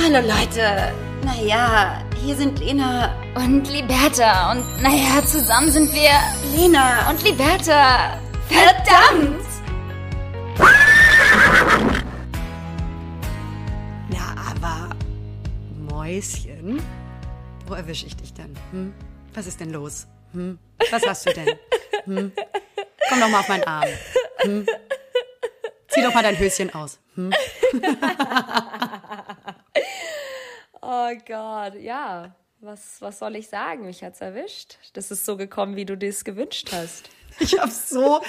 Hallo Leute. Naja, hier sind Lena und Liberta. Und naja, zusammen sind wir Lena und Liberta. Verdammt! Na, aber Mäuschen, wo erwische ich dich denn? Hm? Was ist denn los? Hm? Was hast du denn? Hm? Komm doch mal auf meinen Arm. Hm? Zieh doch mal dein Höschen aus. Oh Gott, ja. Was, was soll ich sagen? Mich hat's erwischt. Das ist so gekommen, wie du dir es gewünscht hast. Ich habe so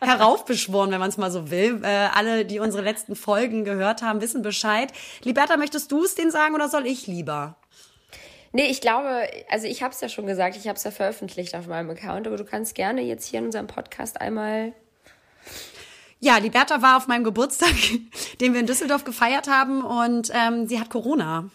heraufbeschworen, wenn man es mal so will. Äh, alle, die unsere letzten Folgen gehört haben, wissen Bescheid. Liberta, möchtest du es denen sagen oder soll ich lieber? Nee, ich glaube, also ich habe es ja schon gesagt, ich habe es ja veröffentlicht auf meinem Account, aber du kannst gerne jetzt hier in unserem Podcast einmal ja, die Bertha war auf meinem Geburtstag, den wir in Düsseldorf gefeiert haben und ähm, sie hat Corona.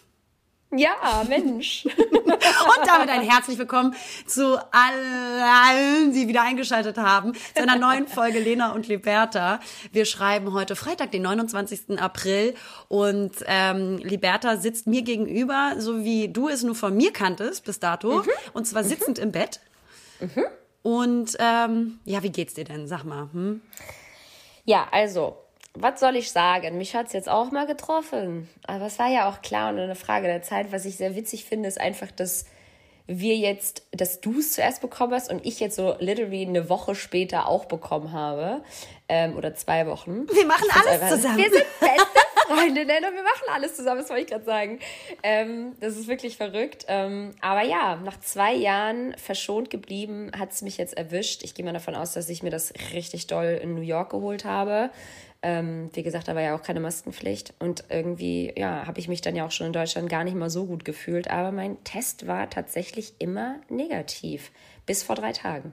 Ja, Mensch. und damit ein herzlich willkommen zu allen, die wieder eingeschaltet haben, zu einer neuen Folge Lena und Liberta. Wir schreiben heute Freitag, den 29. April und ähm, Liberta sitzt mir gegenüber, so wie du es nur von mir kanntest bis dato, mhm. und zwar sitzend mhm. im Bett. Mhm. Und ähm, ja, wie geht's dir denn? Sag mal. Hm? Ja, also, was soll ich sagen? Mich hat es jetzt auch mal getroffen. Aber es war ja auch klar und eine Frage der Zeit. Was ich sehr witzig finde, ist einfach, dass wir jetzt, dass du es zuerst bekommen hast und ich jetzt so literally eine Woche später auch bekommen habe. Ähm, oder zwei Wochen. Wir machen alles zusammen. Wir sind beste Freundinnen und wir machen alles zusammen, das wollte ich gerade sagen. Ähm, das ist wirklich verrückt. Ähm, aber ja, nach zwei Jahren verschont geblieben, hat es mich jetzt erwischt. Ich gehe mal davon aus, dass ich mir das richtig doll in New York geholt habe. Ähm, wie gesagt, da war ja auch keine Maskenpflicht. Und irgendwie, ja, habe ich mich dann ja auch schon in Deutschland gar nicht mal so gut gefühlt. Aber mein Test war tatsächlich immer negativ. Bis vor drei Tagen.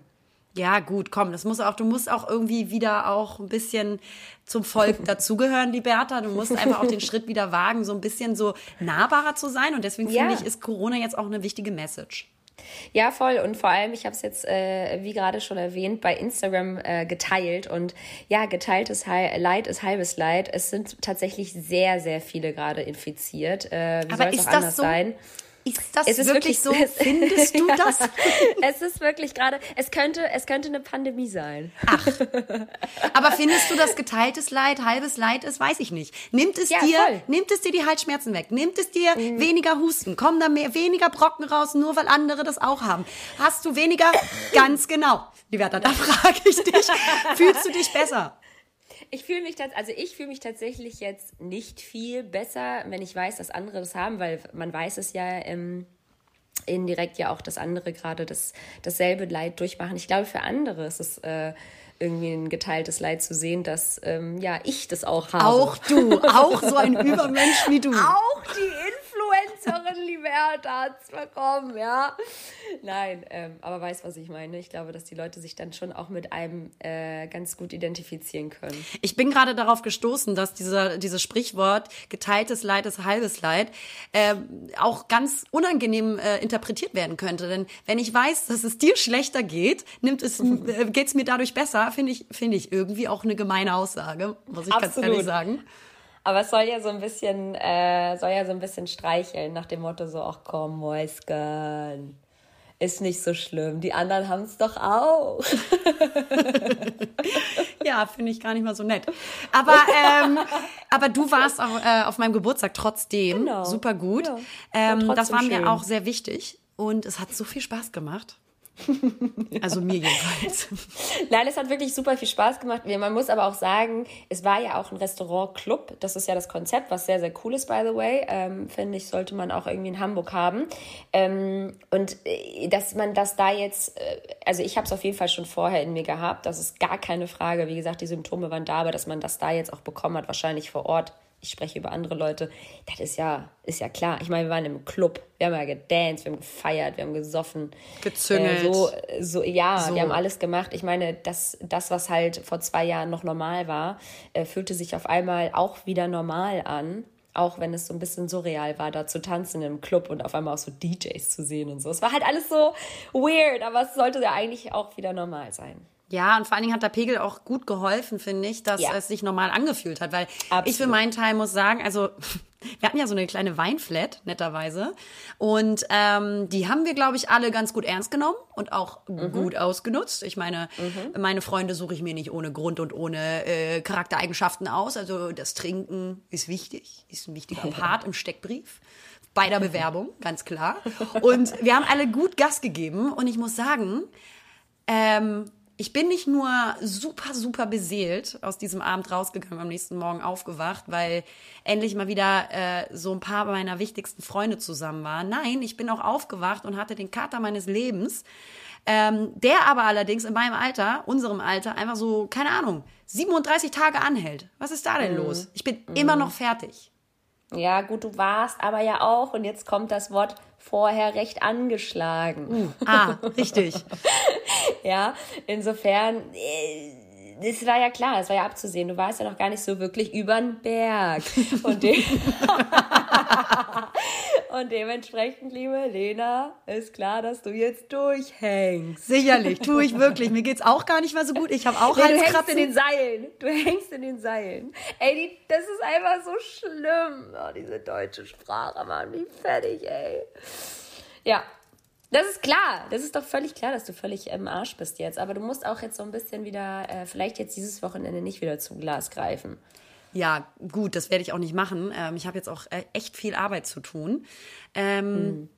Ja, gut, komm, das muss auch, du musst auch irgendwie wieder auch ein bisschen zum Volk dazugehören, Liberta. Du musst einfach auch den Schritt wieder wagen, so ein bisschen so nahbarer zu sein. Und deswegen ja. finde ich, ist Corona jetzt auch eine wichtige Message. Ja, voll. Und vor allem, ich habe es jetzt, äh, wie gerade schon erwähnt, bei Instagram äh, geteilt. Und ja, geteiltes Leid ist halbes Leid. Es sind tatsächlich sehr, sehr viele gerade infiziert. Äh, wie soll es auch anders so? sein? Ist das es ist wirklich, wirklich so? Findest du das? es ist wirklich gerade, es könnte, es könnte eine Pandemie sein. Ach. Aber findest du, dass geteiltes Leid halbes Leid ist? Weiß ich nicht. Nimmt es ja, dir, voll. nimmt es dir die Halsschmerzen weg? Nimmt es dir mhm. weniger Husten? Kommen da mehr, weniger Brocken raus, nur weil andere das auch haben? Hast du weniger? Ganz genau. Die Wärter, da frage ich dich. Fühlst du dich besser? Ich fühle mich, also ich fühle mich tatsächlich jetzt nicht viel besser, wenn ich weiß, dass andere das haben, weil man weiß es ja ähm, indirekt ja auch, dass andere gerade das, dasselbe Leid durchmachen. Ich glaube, für andere ist es äh, irgendwie ein geteiltes Leid zu sehen, dass ähm, ja ich das auch habe. Auch du, auch so ein Übermensch wie du. Auch die Influencerin, liebe hat's bekommen, ja. Nein, ähm, aber weiß, was ich meine. Ich glaube, dass die Leute sich dann schon auch mit einem äh, ganz gut identifizieren können. Ich bin gerade darauf gestoßen, dass dieser, dieses Sprichwort geteiltes Leid ist halbes Leid äh, auch ganz unangenehm äh, interpretiert werden könnte. Denn wenn ich weiß, dass es dir schlechter geht, nimmt es, äh, geht's mir dadurch besser, finde ich, finde ich irgendwie auch eine gemeine Aussage, muss ich Absolut. ganz ehrlich sagen. Aber es soll ja so ein bisschen, äh, soll ja so ein bisschen streicheln, nach dem Motto so, ach komm, Mäuschen, ist nicht so schlimm. Die anderen haben es doch auch. ja, finde ich gar nicht mal so nett. Aber, ähm, aber du warst auch, äh, auf meinem Geburtstag trotzdem genau. super gut. Ja. Ähm, das war mir auch sehr wichtig und es hat so viel Spaß gemacht. Also mir jedenfalls. Nein, es hat wirklich super viel Spaß gemacht. Man muss aber auch sagen, es war ja auch ein Restaurant-Club. Das ist ja das Konzept, was sehr, sehr cool ist, by the way. Ähm, Finde ich, sollte man auch irgendwie in Hamburg haben. Ähm, und äh, dass man das da jetzt, äh, also ich habe es auf jeden Fall schon vorher in mir gehabt. Das ist gar keine Frage. Wie gesagt, die Symptome waren da, aber dass man das da jetzt auch bekommen hat, wahrscheinlich vor Ort ich spreche über andere Leute, das ist ja, ist ja klar. Ich meine, wir waren im Club, wir haben ja gedanced, wir haben gefeiert, wir haben gesoffen. Gezüngelt. Äh, so, so, ja, so. wir haben alles gemacht. Ich meine, das, das, was halt vor zwei Jahren noch normal war, äh, fühlte sich auf einmal auch wieder normal an. Auch wenn es so ein bisschen surreal war, da zu tanzen im Club und auf einmal auch so DJs zu sehen und so. Es war halt alles so weird, aber es sollte ja eigentlich auch wieder normal sein. Ja, und vor allen Dingen hat der Pegel auch gut geholfen, finde ich, dass ja. es sich normal angefühlt hat. Weil Absolut. ich für meinen Teil muss sagen, also Wir hatten ja so eine kleine Weinflat, netterweise. Und ähm, die haben wir, glaube ich, alle ganz gut ernst genommen und auch mhm. gut ausgenutzt. Ich meine, mhm. meine Freunde suche ich mir nicht ohne Grund und ohne äh, Charaktereigenschaften aus. Also das Trinken ist wichtig, ist ein wichtiger Part im Steckbrief bei der Bewerbung, ganz klar. Und wir haben alle gut Gas gegeben. Und ich muss sagen, ähm, ich bin nicht nur super, super beseelt aus diesem Abend rausgegangen, am nächsten Morgen aufgewacht, weil endlich mal wieder äh, so ein paar meiner wichtigsten Freunde zusammen waren. Nein, ich bin auch aufgewacht und hatte den Kater meines Lebens. Ähm, der aber allerdings in meinem Alter, unserem Alter, einfach so, keine Ahnung, 37 Tage anhält. Was ist da denn mm. los? Ich bin mm. immer noch fertig. Ja, gut, du warst aber ja auch, und jetzt kommt das Wort vorher recht angeschlagen. Uh, ah, richtig. ja, insofern, es äh, war ja klar, es war ja abzusehen. Du warst ja noch gar nicht so wirklich übern Berg. Und, de und dementsprechend, liebe Lena, ist klar, dass du jetzt durchhängst. Sicherlich, tue ich wirklich. Mir geht's auch gar nicht mehr so gut. Ich habe auch nee, Du hängst in den Seilen. Du hängst in den Seilen. Ey, die, das ist einfach so schlimm. Oh, diese deutsche Sprache, Mann, wie fertig, ey. Ja, das ist klar. Das ist doch völlig klar, dass du völlig im Arsch bist jetzt. Aber du musst auch jetzt so ein bisschen wieder, äh, vielleicht jetzt dieses Wochenende nicht wieder zum Glas greifen. Ja, gut, das werde ich auch nicht machen. Ähm, ich habe jetzt auch äh, echt viel Arbeit zu tun. Ähm, mhm.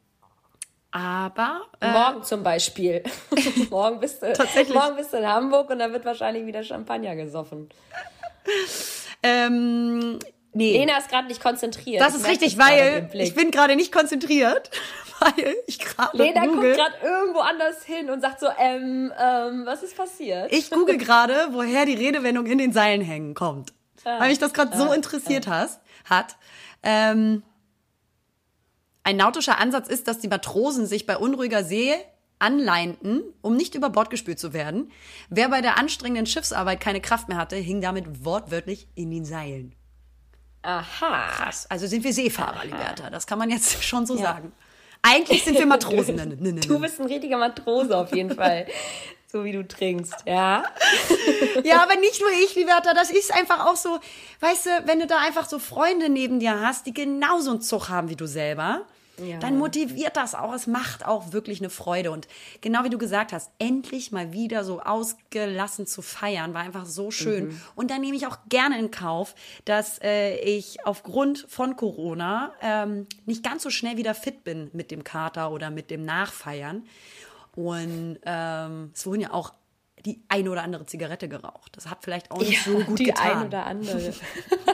Aber. Äh, morgen zum Beispiel. morgen, bist du, Tatsächlich. morgen bist du in Hamburg und da wird wahrscheinlich wieder Champagner gesoffen. ähm, nee. Lena ist gerade nicht konzentriert. Das ist richtig, weil ich bin gerade nicht konzentriert weil ich gerade Lena google. guckt gerade irgendwo anders hin und sagt so, ähm, ähm, was ist passiert? Ich google gerade, woher die Redewendung in den Seilen hängen kommt. Ah, weil mich das gerade ah, so interessiert ah. hast, hat. Ähm, ein nautischer Ansatz ist, dass die Matrosen sich bei unruhiger See anleinten, um nicht über Bord gespült zu werden. Wer bei der anstrengenden Schiffsarbeit keine Kraft mehr hatte, hing damit wortwörtlich in den Seilen. Aha. Krass. Also sind wir Seefahrer, Aha. Liberta. Das kann man jetzt schon so ja. sagen. Eigentlich sind wir Matrosen. Ne, ne, ne, du bist ein richtiger Matrose auf jeden Fall. so wie du trinkst, ja? ja, aber nicht nur ich, Liberta, das ist einfach auch so, weißt du, wenn du da einfach so Freunde neben dir hast, die genauso einen Zug haben wie du selber, ja. dann motiviert das auch. Es macht auch wirklich eine Freude. Und genau wie du gesagt hast, endlich mal wieder so ausgelassen zu feiern, war einfach so schön. Mhm. Und dann nehme ich auch gerne in Kauf, dass äh, ich aufgrund von Corona ähm, nicht ganz so schnell wieder fit bin mit dem Kater oder mit dem Nachfeiern. Und ähm, es wurden ja auch die eine oder andere Zigarette geraucht. Das hat vielleicht auch nicht ja, so gut die getan. Die eine oder andere.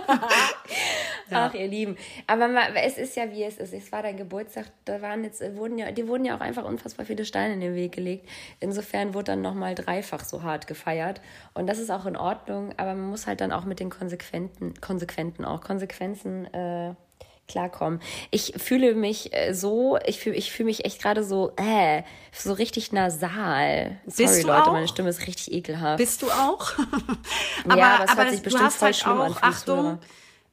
Ach, ihr Lieben. Aber mal, es ist ja, wie es ist. Es war dein Geburtstag. Da waren jetzt, wurden ja, die wurden ja auch einfach unfassbar viele Steine in den Weg gelegt. Insofern wurde dann nochmal dreifach so hart gefeiert. Und das ist auch in Ordnung. Aber man muss halt dann auch mit den Konsequenten, Konsequenten auch Konsequenzen äh, klarkommen. Ich fühle mich äh, so, ich fühle ich fühl mich echt gerade so, äh, so richtig nasal. Sorry, Leute, auch? meine Stimme ist richtig ekelhaft. Bist du auch? aber, ja, aber es aber hört sich bestimmt voll halt schlimm auch, an. Achtung,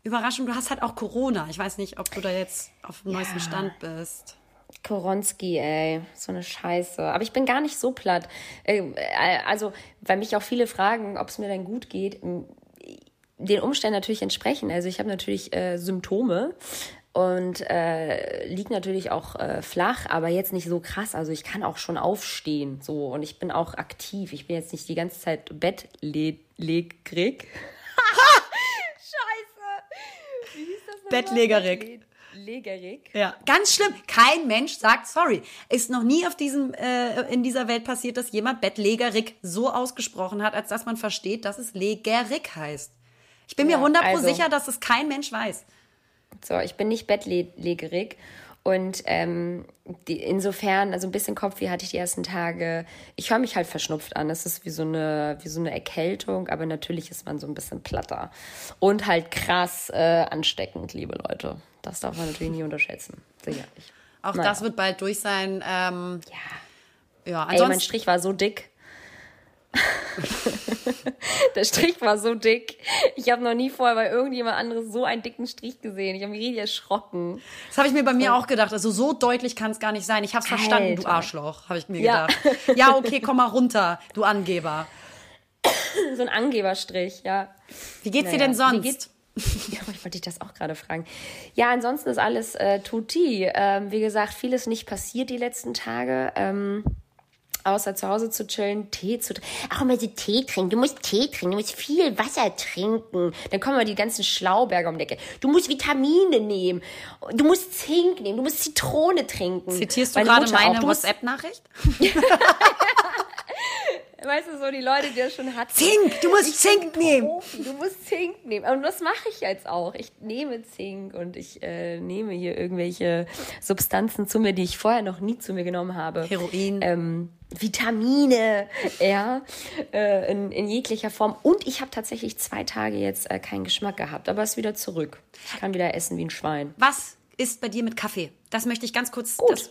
Überraschung, du hast halt auch Corona. Ich weiß nicht, ob du da jetzt auf dem ja. neuesten Stand bist. Koronski, ey, so eine Scheiße. Aber ich bin gar nicht so platt. Äh, äh, also, weil mich auch viele fragen, ob es mir denn gut geht den Umständen natürlich entsprechen. Also ich habe natürlich äh, Symptome und äh, liegt natürlich auch äh, flach, aber jetzt nicht so krass. Also ich kann auch schon aufstehen so und ich bin auch aktiv. Ich bin jetzt nicht die ganze Zeit bettlägerig. Scheiße. Wie hieß das Bettlägerig. Legerig. Ja, ganz schlimm. Kein Mensch sagt sorry. Ist noch nie auf diesem äh, in dieser Welt passiert, dass jemand bettlägerig so ausgesprochen hat, als dass man versteht, dass es legerig heißt. Ich bin ja, mir hundertprozentig also, sicher, dass es kein Mensch weiß. So, ich bin nicht bettlägerig. Und ähm, die, insofern, also ein bisschen Kopfweh hatte ich die ersten Tage. Ich höre mich halt verschnupft an. Das ist wie so, eine, wie so eine Erkältung, aber natürlich ist man so ein bisschen platter. Und halt krass äh, ansteckend, liebe Leute. Das darf man natürlich nie unterschätzen. Sicherlich. Auch naja. das wird bald durch sein. Ähm, ja. Ja, ansonsten, Ey, mein Strich war so dick. der Strich war so dick. Ich habe noch nie vorher bei irgendjemand anderes so einen dicken Strich gesehen. Ich habe mich richtig erschrocken. Das habe ich mir bei mir so. auch gedacht. Also so deutlich kann es gar nicht sein. Ich habe es verstanden, du Arschloch, habe ich mir ja. gedacht. Ja, okay, komm mal runter, du Angeber. so ein Angeberstrich, ja. Wie geht's naja. dir denn sonst? Ja, ich wollte dich das auch gerade fragen. Ja, ansonsten ist alles äh, tutti. Ähm, wie gesagt, vieles nicht passiert die letzten Tage. Ähm, außer zu Hause zu chillen, Tee zu trinken. Auch immer so Tee trinken. Du musst Tee trinken, du musst viel Wasser trinken. Dann kommen wir die ganzen Schlauberger um die Ecke. Du musst Vitamine nehmen. Du musst Zink nehmen. Du musst Zitrone trinken. Zitierst du gerade meine WhatsApp-Nachricht? Weißt du, so die Leute, die das schon hatten. Zink, du musst Zink nehmen. Profi, du musst Zink nehmen. Und das mache ich jetzt auch. Ich nehme Zink und ich äh, nehme hier irgendwelche Substanzen zu mir, die ich vorher noch nie zu mir genommen habe. Heroin. Ähm, Vitamine, ja, äh, in, in jeglicher Form. Und ich habe tatsächlich zwei Tage jetzt äh, keinen Geschmack gehabt, aber es ist wieder zurück. Ich kann wieder essen wie ein Schwein. Was ist bei dir mit Kaffee? Das möchte ich ganz kurz. Gut. Das,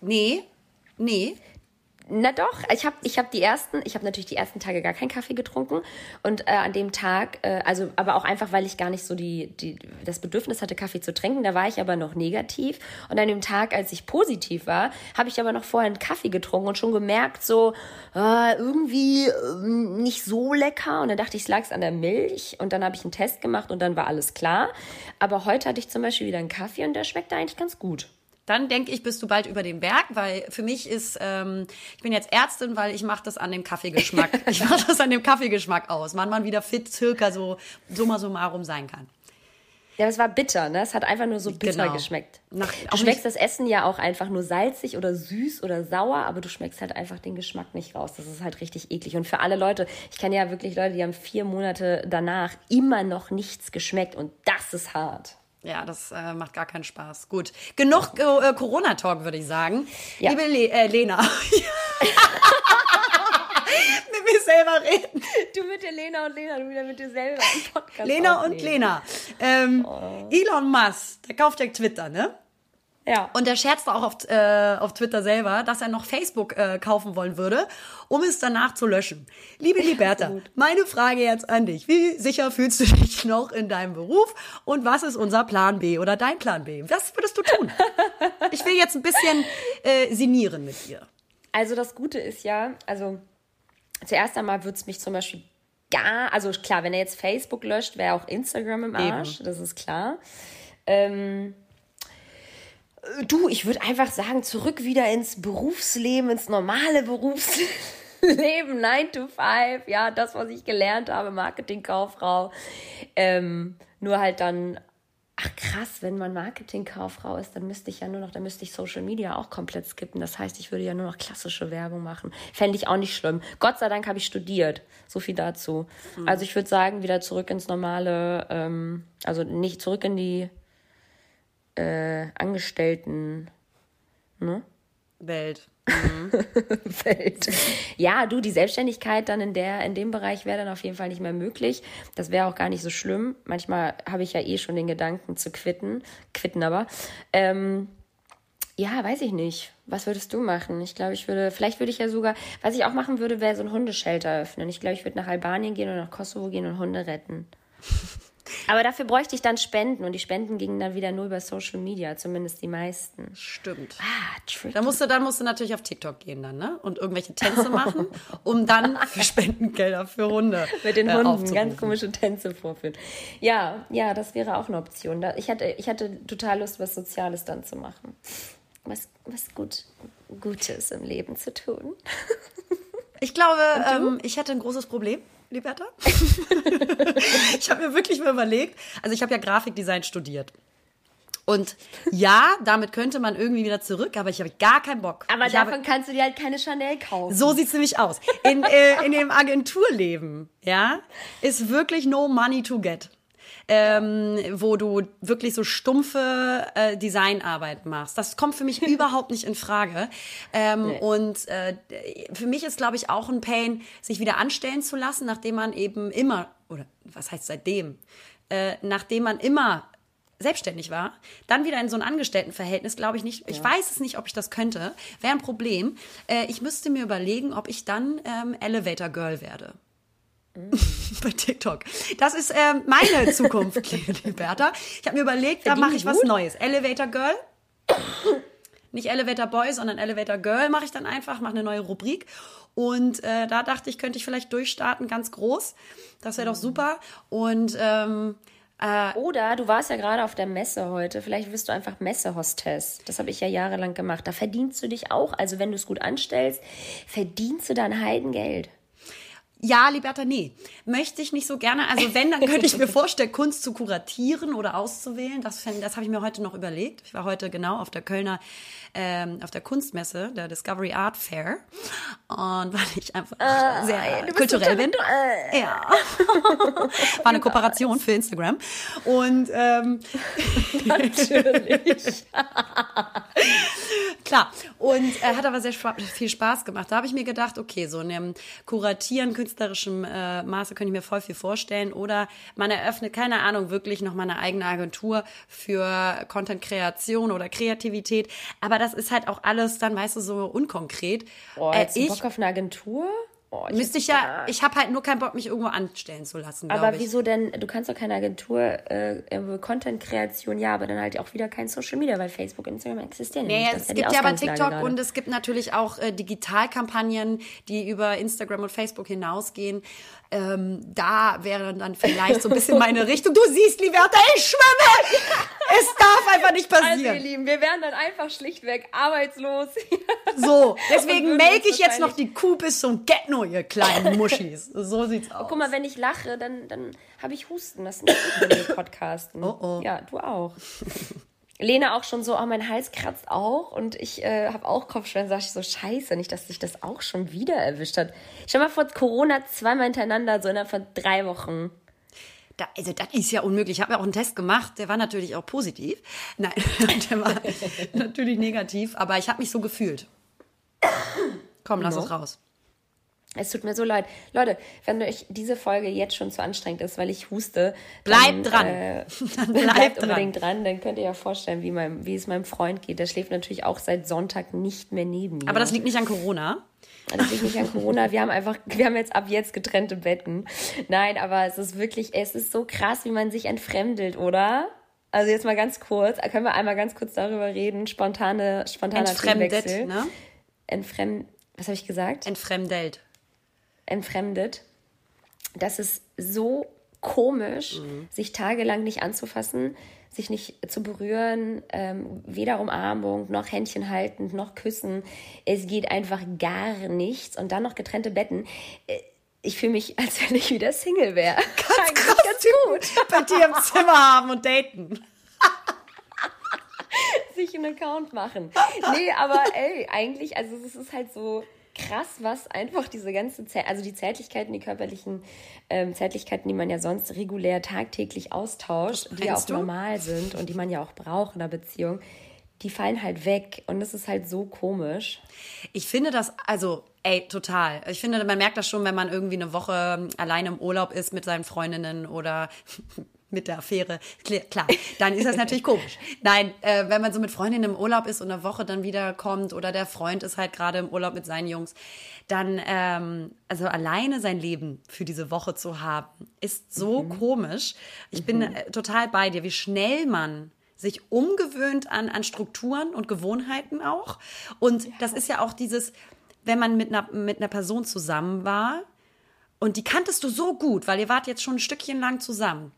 nee, nee. Na doch, ich habe ich hab die ersten, ich habe natürlich die ersten Tage gar keinen Kaffee getrunken und äh, an dem Tag, äh, also aber auch einfach, weil ich gar nicht so die, die das Bedürfnis hatte, Kaffee zu trinken, da war ich aber noch negativ und an dem Tag, als ich positiv war, habe ich aber noch vorher einen Kaffee getrunken und schon gemerkt, so äh, irgendwie äh, nicht so lecker und dann dachte ich, es lag an der Milch und dann habe ich einen Test gemacht und dann war alles klar. Aber heute hatte ich zum Beispiel wieder einen Kaffee und der schmeckte eigentlich ganz gut. Dann denke ich, bist du bald über den Berg, weil für mich ist, ähm, ich bin jetzt Ärztin, weil ich mache das an dem Kaffeegeschmack. ich mache das an dem Kaffeegeschmack aus, wann man wieder fit circa so summa summarum sein kann. Ja, es war bitter, ne? Es hat einfach nur so bitter Genau. geschmeckt. Nach- du schmeckst das Essen ja auch einfach nur salzig oder süß oder sauer, aber du schmeckst halt einfach den Geschmack nicht raus. Das ist halt richtig eklig. Und für alle Leute, ich kenne ja wirklich Leute, die haben vier Monate danach immer noch nichts geschmeckt und das ist hart. Ja, das äh, macht gar keinen Spaß. Gut, genug äh, Corona-Talk, würde ich sagen. Ja. Liebe Le äh, Lena. mit mir selber reden. Du mit der Lena und Lena, du wieder mit dir selber im Podcast Lena und aufnehmen. Lena. Ähm, Oh. Elon Musk, der kauft ja Twitter, ne? Ja. Und der scherzte auch auf, äh, auf Twitter selber, dass er noch Facebook äh, kaufen wollen würde, um es danach zu löschen. Liebe Liberta, meine Frage jetzt an dich. Wie sicher fühlst du dich noch in deinem Beruf? Und was ist unser Plan B oder dein Plan B? Was würdest du tun? Ich will jetzt ein bisschen äh, sinnieren mit dir. Also das Gute ist ja, also zuerst einmal würde es mich zum Beispiel gar, also klar, wenn er jetzt Facebook löscht, wäre auch Instagram im Arsch, das ist klar. Ähm, äh, du, ich würde einfach sagen, zurück wieder ins Berufsleben, ins normale Berufsleben, 9 to 5, ja, das, was ich gelernt habe, Marketingkauffrau. Ähm, nur halt dann Ach krass, wenn man Marketingkauffrau ist, dann müsste ich ja nur noch, dann müsste ich Social Media auch komplett skippen. Das heißt, ich würde ja nur noch klassische Werbung machen. Fände ich auch nicht schlimm. Gott sei Dank habe ich studiert. So viel dazu. Also ich würde sagen, wieder zurück ins normale, ähm, also nicht zurück in die äh, Angestellten. Ne? Welt. Welt. Ja, du, die Selbstständigkeit dann in der, in dem Bereich wäre dann auf jeden Fall nicht mehr möglich. Das wäre auch gar nicht so schlimm. Manchmal habe ich ja eh schon den Gedanken zu quitten, quitten aber. Ähm, ja, weiß ich nicht. Was würdest du machen? Ich glaube, ich würde, vielleicht würde ich ja sogar, was ich auch machen würde, wäre so ein Hundeschelter öffnen. Ich glaube, ich würde nach Albanien gehen oder nach Kosovo gehen und Hunde retten. Aber dafür bräuchte ich dann Spenden und die Spenden gingen dann wieder nur über Social Media, zumindest die meisten. Stimmt. Ah, tricky. Da musst du, dann musst du natürlich auf TikTok gehen dann, ne? Und irgendwelche Tänze machen, um dann für Spendengelder für Hunde mit den äh, Hunden aufzurufen. ganz komische Tänze vorführen. Ja, ja, das wäre auch eine Option. Ich hatte, ich hatte total Lust, was Soziales dann zu machen. Was, was gut, Gutes im Leben zu tun. Ich glaube, ähm, ich hätte ein großes Problem, Liberta. ich habe mir wirklich mal überlegt, also ich habe ja Grafikdesign studiert. Und ja, damit könnte man irgendwie wieder zurück, aber ich habe gar keinen Bock. Aber ich davon habe, kannst du dir halt keine Chanel kaufen. so sieht's nämlich aus. In, äh, in dem Agenturleben, ja, ist wirklich no money to get. Ähm, wo du wirklich so stumpfe äh, Designarbeit machst. Das kommt für mich überhaupt nicht in Frage. Ähm, Nee. Und äh, für mich ist, glaube ich, auch ein Pain, sich wieder anstellen zu lassen, nachdem man eben immer, oder was heißt seitdem, äh, nachdem man immer selbstständig war, dann wieder in so ein Angestelltenverhältnis, glaube ich nicht. Ich weiß es nicht, ob ich das könnte. Wäre ein Problem. Äh, ich müsste mir überlegen, ob ich dann ähm, Elevator Girl werde. Bei TikTok. Das ist ähm, meine Zukunft, liebe Bertha. Ich habe mir überlegt, da Verdienen mache die ich was gut? Neues. Elevator Girl. Nicht Elevator Boy, sondern Elevator Girl mache ich dann einfach, mache eine neue Rubrik. Und äh, da dachte ich, könnte ich vielleicht durchstarten, ganz groß. Das wäre doch super. Und ähm, Äh, Oder du warst ja gerade auf der Messe heute, vielleicht wirst du einfach Messehostess. Das habe ich ja jahrelang gemacht. Da verdienst du dich auch, also wenn du es gut anstellst, verdienst du dein Heidengeld. Ja, Liberta, nee. Möchte ich nicht so gerne. Also wenn, dann könnte ich mir vorstellen, Kunst zu kuratieren oder auszuwählen. Das, das habe ich mir heute noch überlegt. Ich war heute genau auf der Kölner, ähm, auf der Kunstmesse, der Discovery Art Fair. Und weil ich einfach sehr du bist kulturell bin. Ja. War eine Kooperation für Instagram. Und ähm, Natürlich. Klar. Und äh, hat aber sehr viel Spaß gemacht. Da habe ich mir gedacht, okay, so in einem Kuratieren, künstlerischem äh, Maße könnte ich mir voll viel vorstellen. Oder man eröffnet, keine Ahnung, wirklich nochmal eine eigene Agentur für Content-Kreation oder Kreativität. Aber das ist halt auch alles dann, weißt du, so unkonkret. Äh, jetzt ich Bock auf eine Agentur? Oh, ich müsste ich ja, ich habe halt nur keinen Bock, mich irgendwo anstellen zu lassen, aber wieso denn? Du kannst doch keine Agentur, äh, Content-Kreation, ja, aber dann halt auch wieder kein Social Media, weil Facebook und Instagram existieren ja Ja, nicht. ja, es die gibt ja aber TikTok gerade. und es gibt natürlich auch äh, Digitalkampagnen, die über Instagram und Facebook hinausgehen. Ähm, da wäre dann vielleicht so ein bisschen meine Richtung. Du siehst, Liberta, ich schwimme! Es darf einfach nicht Also, ihr passieren. Lieben, wir wären dann einfach schlichtweg arbeitslos. So, deswegen melke ich jetzt noch die Kuh bis zum Get-No, ihr kleinen Muschis. So sieht's aus. Guck mal, wenn ich lache, dann, dann habe ich Husten. Das ist nicht podcasten. Oh, oh. Ja, du auch. Lena auch schon so, oh, mein Hals kratzt auch und ich äh, habe auch Kopfschmerzen. Sag ich so, scheiße, nicht, dass sich das auch schon wieder erwischt hat. Stell mal vor, Corona zweimal hintereinander, so innerhalb von drei Wochen. Da, also das ist ja unmöglich. Ich habe ja auch einen Test gemacht, der war natürlich auch positiv. Nein, der war natürlich negativ, aber ich habe mich so gefühlt. Komm, lass No. es raus. Es tut mir so leid. Leute, wenn euch diese Folge jetzt schon zu anstrengend ist, weil ich huste, Bleibt dann, dran. Äh, bleibt, bleibt unbedingt dran. Dann könnt ihr ja vorstellen, wie, meinem, wie es meinem Freund geht. Der schläft natürlich auch seit Sonntag nicht mehr neben mir. Aber das liegt nicht an Corona. Das liegt nicht an Corona. Wir haben einfach, wir haben jetzt ab jetzt getrennte Betten. Nein, aber es ist wirklich, es ist so krass, wie man sich entfremdet, oder? Also jetzt mal ganz kurz, können wir einmal ganz kurz darüber reden? Spontane, spontaner Entfremdet, Themenwechsel. ne? Entfremd, was habe ich gesagt? Entfremdelt. entfremdet. Das ist so komisch, sich tagelang nicht anzufassen, sich nicht zu berühren, ähm, weder Umarmung noch Händchen halten noch küssen. Es geht einfach gar nichts und dann noch getrennte Betten. Äh, Ich fühle mich, als wenn ich wieder Single wäre. Ganz krass gut. Bei dir im Zimmer haben und daten. sich einen Account machen. Nee, aber ey, eigentlich, also es ist halt so krass, was einfach diese ganze Zä also die Zärtlichkeiten, die körperlichen ähm, Zärtlichkeiten, die man ja sonst regulär tagtäglich austauscht, die ja auch du? normal sind und die man ja auch braucht in einer Beziehung, die fallen halt weg und das ist halt so komisch. Ich finde das, also, ey, total. Ich finde, man merkt das schon, wenn man irgendwie eine Woche alleine im Urlaub ist mit seinen Freundinnen oder mit der Affäre. Klar, dann ist das natürlich komisch. Nein, äh, wenn man so mit Freundinnen im Urlaub ist und eine Woche dann wiederkommt oder der Freund ist halt gerade im Urlaub mit seinen Jungs, dann, ähm, also alleine sein Leben für diese Woche zu haben, ist so komisch. Ich bin äh, total bei dir, wie schnell man sich umgewöhnt an, an Strukturen und Gewohnheiten auch. Und das ist ja auch dieses, wenn man mit einer, mit einer Person zusammen war und die kanntest du so gut, weil ihr wart jetzt schon ein Stückchen lang zusammen.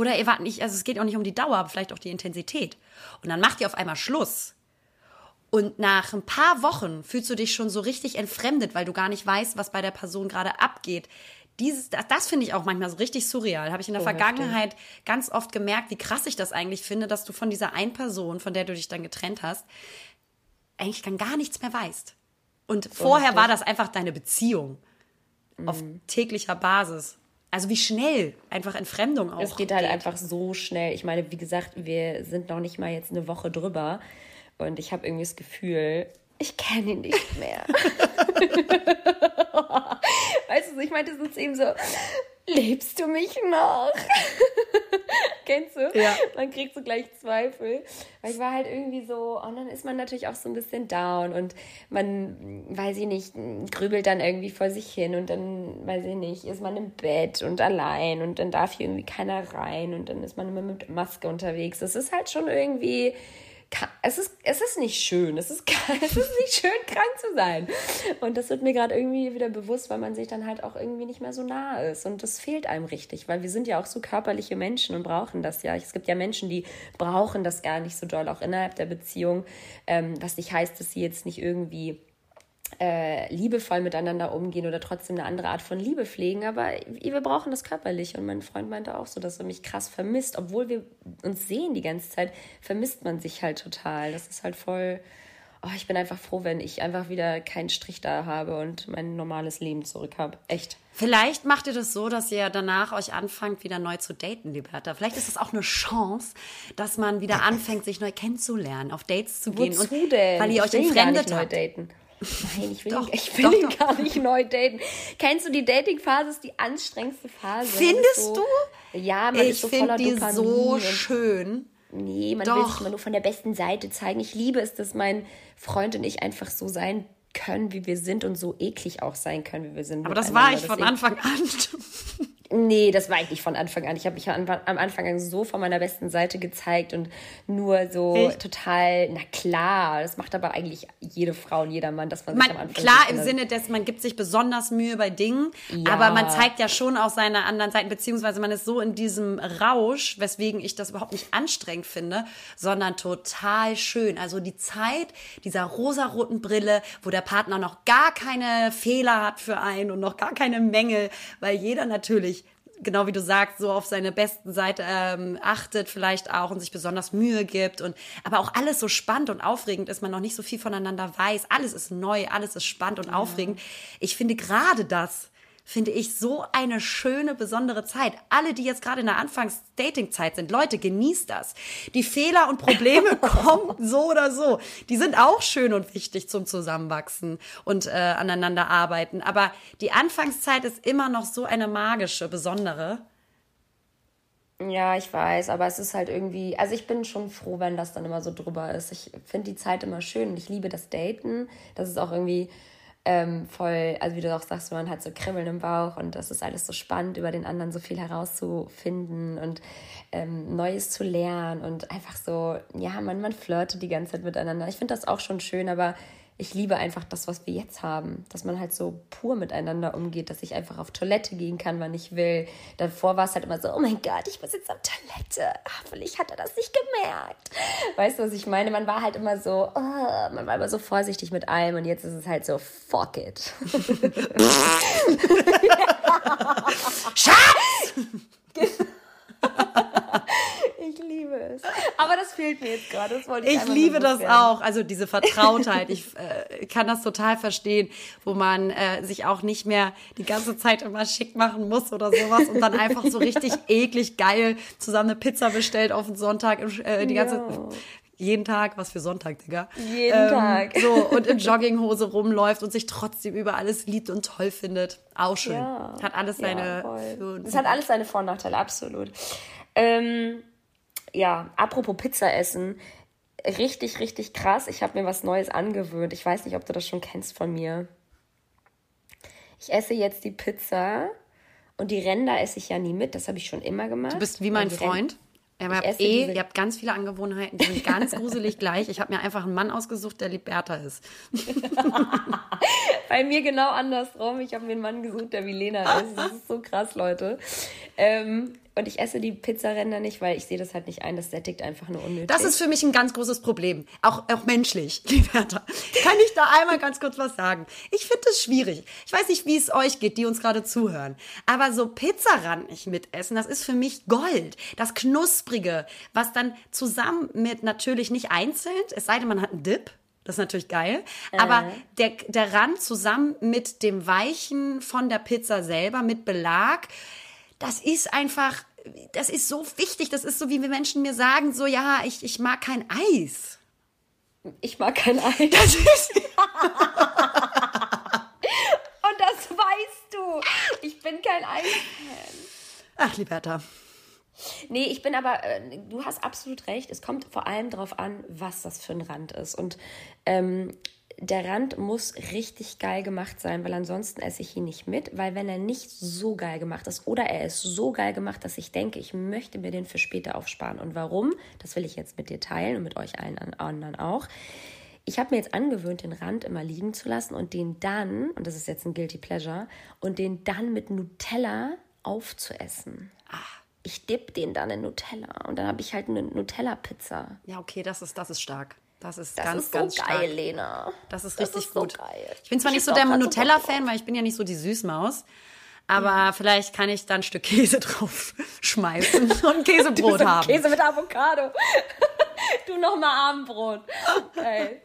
Oder ihr wart nicht, also es geht auch nicht um die Dauer, aber vielleicht auch die Intensität. Und dann macht ihr auf einmal Schluss. Und nach ein paar Wochen fühlst du dich schon so richtig entfremdet, weil du gar nicht weißt, was bei der Person gerade abgeht. Dieses, das, das finde ich auch manchmal so richtig surreal. Habe ich in der heftig. Vergangenheit ganz oft gemerkt, wie krass ich das eigentlich finde, dass du von dieser einen Person, von der du dich dann getrennt hast, eigentlich dann gar nichts mehr weißt. Und vorher war das einfach deine Beziehung auf täglicher Basis. Also wie schnell einfach Entfremdung auch Es geht halt einfach so schnell. Ich meine, wie gesagt, wir sind noch nicht mal jetzt eine Woche drüber und ich habe irgendwie das Gefühl, ich kenne ihn nicht mehr. weißt du, ich meinte so zu ihm so, lebst du mich noch? Kennst du? Ja. Man kriegt so gleich Zweifel. Weil ich war halt irgendwie so, und dann ist man natürlich auch so ein bisschen down und man, weiß ich nicht, grübelt dann irgendwie vor sich hin und dann, weiß ich nicht, ist man im Bett und allein und dann darf hier irgendwie keiner rein und dann ist man immer mit Maske unterwegs. Das ist halt schon irgendwie es ist, es ist nicht schön. Es ist, es ist nicht schön, krank zu sein. Und das wird mir gerade irgendwie wieder bewusst, weil man sich dann halt auch irgendwie nicht mehr so nah ist. Und das fehlt einem richtig, weil wir sind ja auch so körperliche Menschen und brauchen das ja. Es gibt ja Menschen, die brauchen das gar nicht so doll, auch innerhalb der Beziehung. Ähm, was nicht heißt, dass sie jetzt nicht irgendwie äh, liebevoll miteinander umgehen oder trotzdem eine andere Art von Liebe pflegen. Aber wir brauchen das körperlich. Und mein Freund meinte auch so, dass er mich krass vermisst. Obwohl wir uns sehen die ganze Zeit, vermisst man sich halt total. Das ist halt voll. Oh, ich bin einfach froh, wenn ich einfach wieder keinen Strich da habe und mein normales Leben zurück habe. Echt. Vielleicht macht ihr das so, dass ihr danach euch anfangt, wieder neu zu daten, Liberta. Vielleicht ist es auch eine Chance, dass man wieder anfängt, sich neu kennenzulernen, auf Dates zu gehen. Wozu und denn? Weil ihr euch entfremdet habt. Daten. Nein, ich will, doch, ihn, ich will doch, ihn doch. gar nicht neu daten. Kennst du die Dating-Phase? ist die anstrengendste Phase. Findest so, du? Ja, man ich ist so voller die Dopamin. so schön. Nee, man will sich immer nur von der besten Seite zeigen. Ich liebe es, dass mein Freund und ich einfach so sein können, wie wir sind und so eklig auch sein können, wie wir sind. Aber das war ich von Anfang an. Nee, das war ich nicht von Anfang an. Ich habe mich am Anfang so von meiner besten Seite gezeigt und nur so Echt? total, na klar, das macht aber eigentlich jede Frau und jeder Mann, dass man, man sich am Anfang. Klar, im Sinne des, man gibt sich besonders Mühe bei Dingen, ja. aber man zeigt ja schon auch seine anderen Seiten, beziehungsweise man ist so in diesem Rausch, weswegen ich das überhaupt nicht anstrengend finde, sondern total schön. Also die Zeit dieser rosaroten Brille, wo der Partner noch gar keine Fehler hat für einen und noch gar keine Mängel, weil jeder natürlich genau wie du sagst, so auf seine besten Seite ähm, achtet vielleicht auch und sich besonders Mühe gibt und aber auch alles so spannend und aufregend ist, man noch nicht so viel voneinander weiß. Alles ist neu, alles ist spannend und ja. aufregend. Ich finde gerade das finde ich so eine schöne, besondere Zeit. Alle, die jetzt gerade in der Anfangs-Dating-Zeit sind, Leute, genießt das. Die Fehler und Probleme kommen so oder so. Die sind auch schön und wichtig zum Zusammenwachsen und äh, aneinander arbeiten. Aber die Anfangszeit ist immer noch so eine magische, besondere. Ja, ich weiß, aber es ist halt irgendwie, also ich bin schon froh, wenn das dann immer so drüber ist. Ich finde die Zeit immer schön und ich liebe das Daten. Das ist auch irgendwie ähm, voll, also wie du auch sagst, man hat so Kribbeln im Bauch und das ist alles so spannend, über den anderen so viel herauszufinden und ähm, Neues zu lernen und einfach so, ja, man, man flirtet die ganze Zeit miteinander. Ich finde das auch schon schön, aber ich liebe einfach das, was wir jetzt haben, dass man halt so pur miteinander umgeht, dass ich einfach auf Toilette gehen kann, wann ich will. Davor war es halt immer so, oh mein Gott, ich muss jetzt auf Toilette. Hoffentlich hat er das nicht gemerkt. Weißt du, was ich meine? Man war halt immer so, oh, man war immer so vorsichtig mit allem und jetzt ist es halt so, fuck it. Schatz! Ich liebe es. Aber das fehlt mir jetzt gerade. ich, ich liebe das auch. Also diese Vertrautheit. ich äh, kann das total verstehen, wo man äh, sich auch nicht mehr die ganze Zeit immer schick machen muss oder sowas und dann einfach so richtig eklig geil zusammen eine Pizza bestellt auf den Sonntag. Äh, die ganze ja. jeden Tag, was für Sonntag, Digga. Jeden ähm, Tag. So, und in Jogginghose rumläuft und sich trotzdem über alles liebt und toll findet. Auch schön. Ja, hat alles seine. Ja, es hat alles seine Vor- und Nachteile, absolut. Ähm, ja, apropos Pizza essen. Richtig, richtig krass. Ich habe mir was Neues angewöhnt. Ich weiß nicht, ob du das schon kennst von mir. Ich esse jetzt die Pizza und die Ränder esse ich ja nie mit. Das habe ich schon immer gemacht. Du bist wie mein Freund. Ja, ihr, habt eh, ihr habt ganz viele Angewohnheiten, die sind ganz gruselig gleich. Ich habe mir einfach einen Mann ausgesucht, der Liberta ist. Bei mir genau andersrum. Ich habe mir einen Mann gesucht, der wie Lena ist. Das ist so krass, Leute. Ähm, und ich esse die Pizzaränder nicht, weil ich sehe das halt nicht ein. Das sättigt einfach nur unnötig. Das ist für mich ein ganz großes Problem. Auch, auch menschlich, Liberta. Kann ich da einmal ganz kurz was sagen? Ich finde es schwierig. Ich weiß nicht, wie es euch geht, die uns gerade zuhören. Aber so Pizzarand nicht mitessen, das ist für mich Gold. Das Knusprige, was dann zusammen mit natürlich nicht einzeln, es sei denn, man hat einen Dip, das ist natürlich geil. Aber äh. der, der Rand zusammen mit dem Weichen von der Pizza selber, mit Belag, das ist einfach das ist so wichtig. Das ist so, wie wir Menschen mir sagen, so, ja, ich, ich mag kein Eis. Ich mag kein Eis. Das ist. Und das weißt du. Ich bin kein Eis-Fan. Ach, Liberta. Nee, ich bin aber, äh, du hast absolut recht. Es kommt vor allem darauf an, was das für ein Rand ist. Und ähm, der Rand muss richtig geil gemacht sein, weil ansonsten esse ich ihn nicht mit, weil wenn er nicht so geil gemacht ist oder er ist so geil gemacht, dass ich denke, ich möchte mir den für später aufsparen. Und warum? Das will ich jetzt mit dir teilen und mit euch allen anderen auch. Ich habe mir jetzt angewöhnt, den Rand immer liegen zu lassen und den dann, und das ist jetzt ein Guilty Pleasure, und den dann mit Nutella aufzuessen. Ah. Ich dipp den dann in Nutella und dann habe ich halt eine Nutella-Pizza. Ja, okay, das ist, das ist stark. Das ist das ganz, ist so ganz geil, stark. Lena. Das ist Das richtig ist so gut. geil. Ich bin zwar Ich nicht so der so Nutella-Fan, weil ich bin ja nicht so die Süßmaus. Aber vielleicht kann ich da ein Stück Käse drauf schmeißen und Käsebrot so haben. Käse mit Avocado. du noch mal Abendbrot. Geil.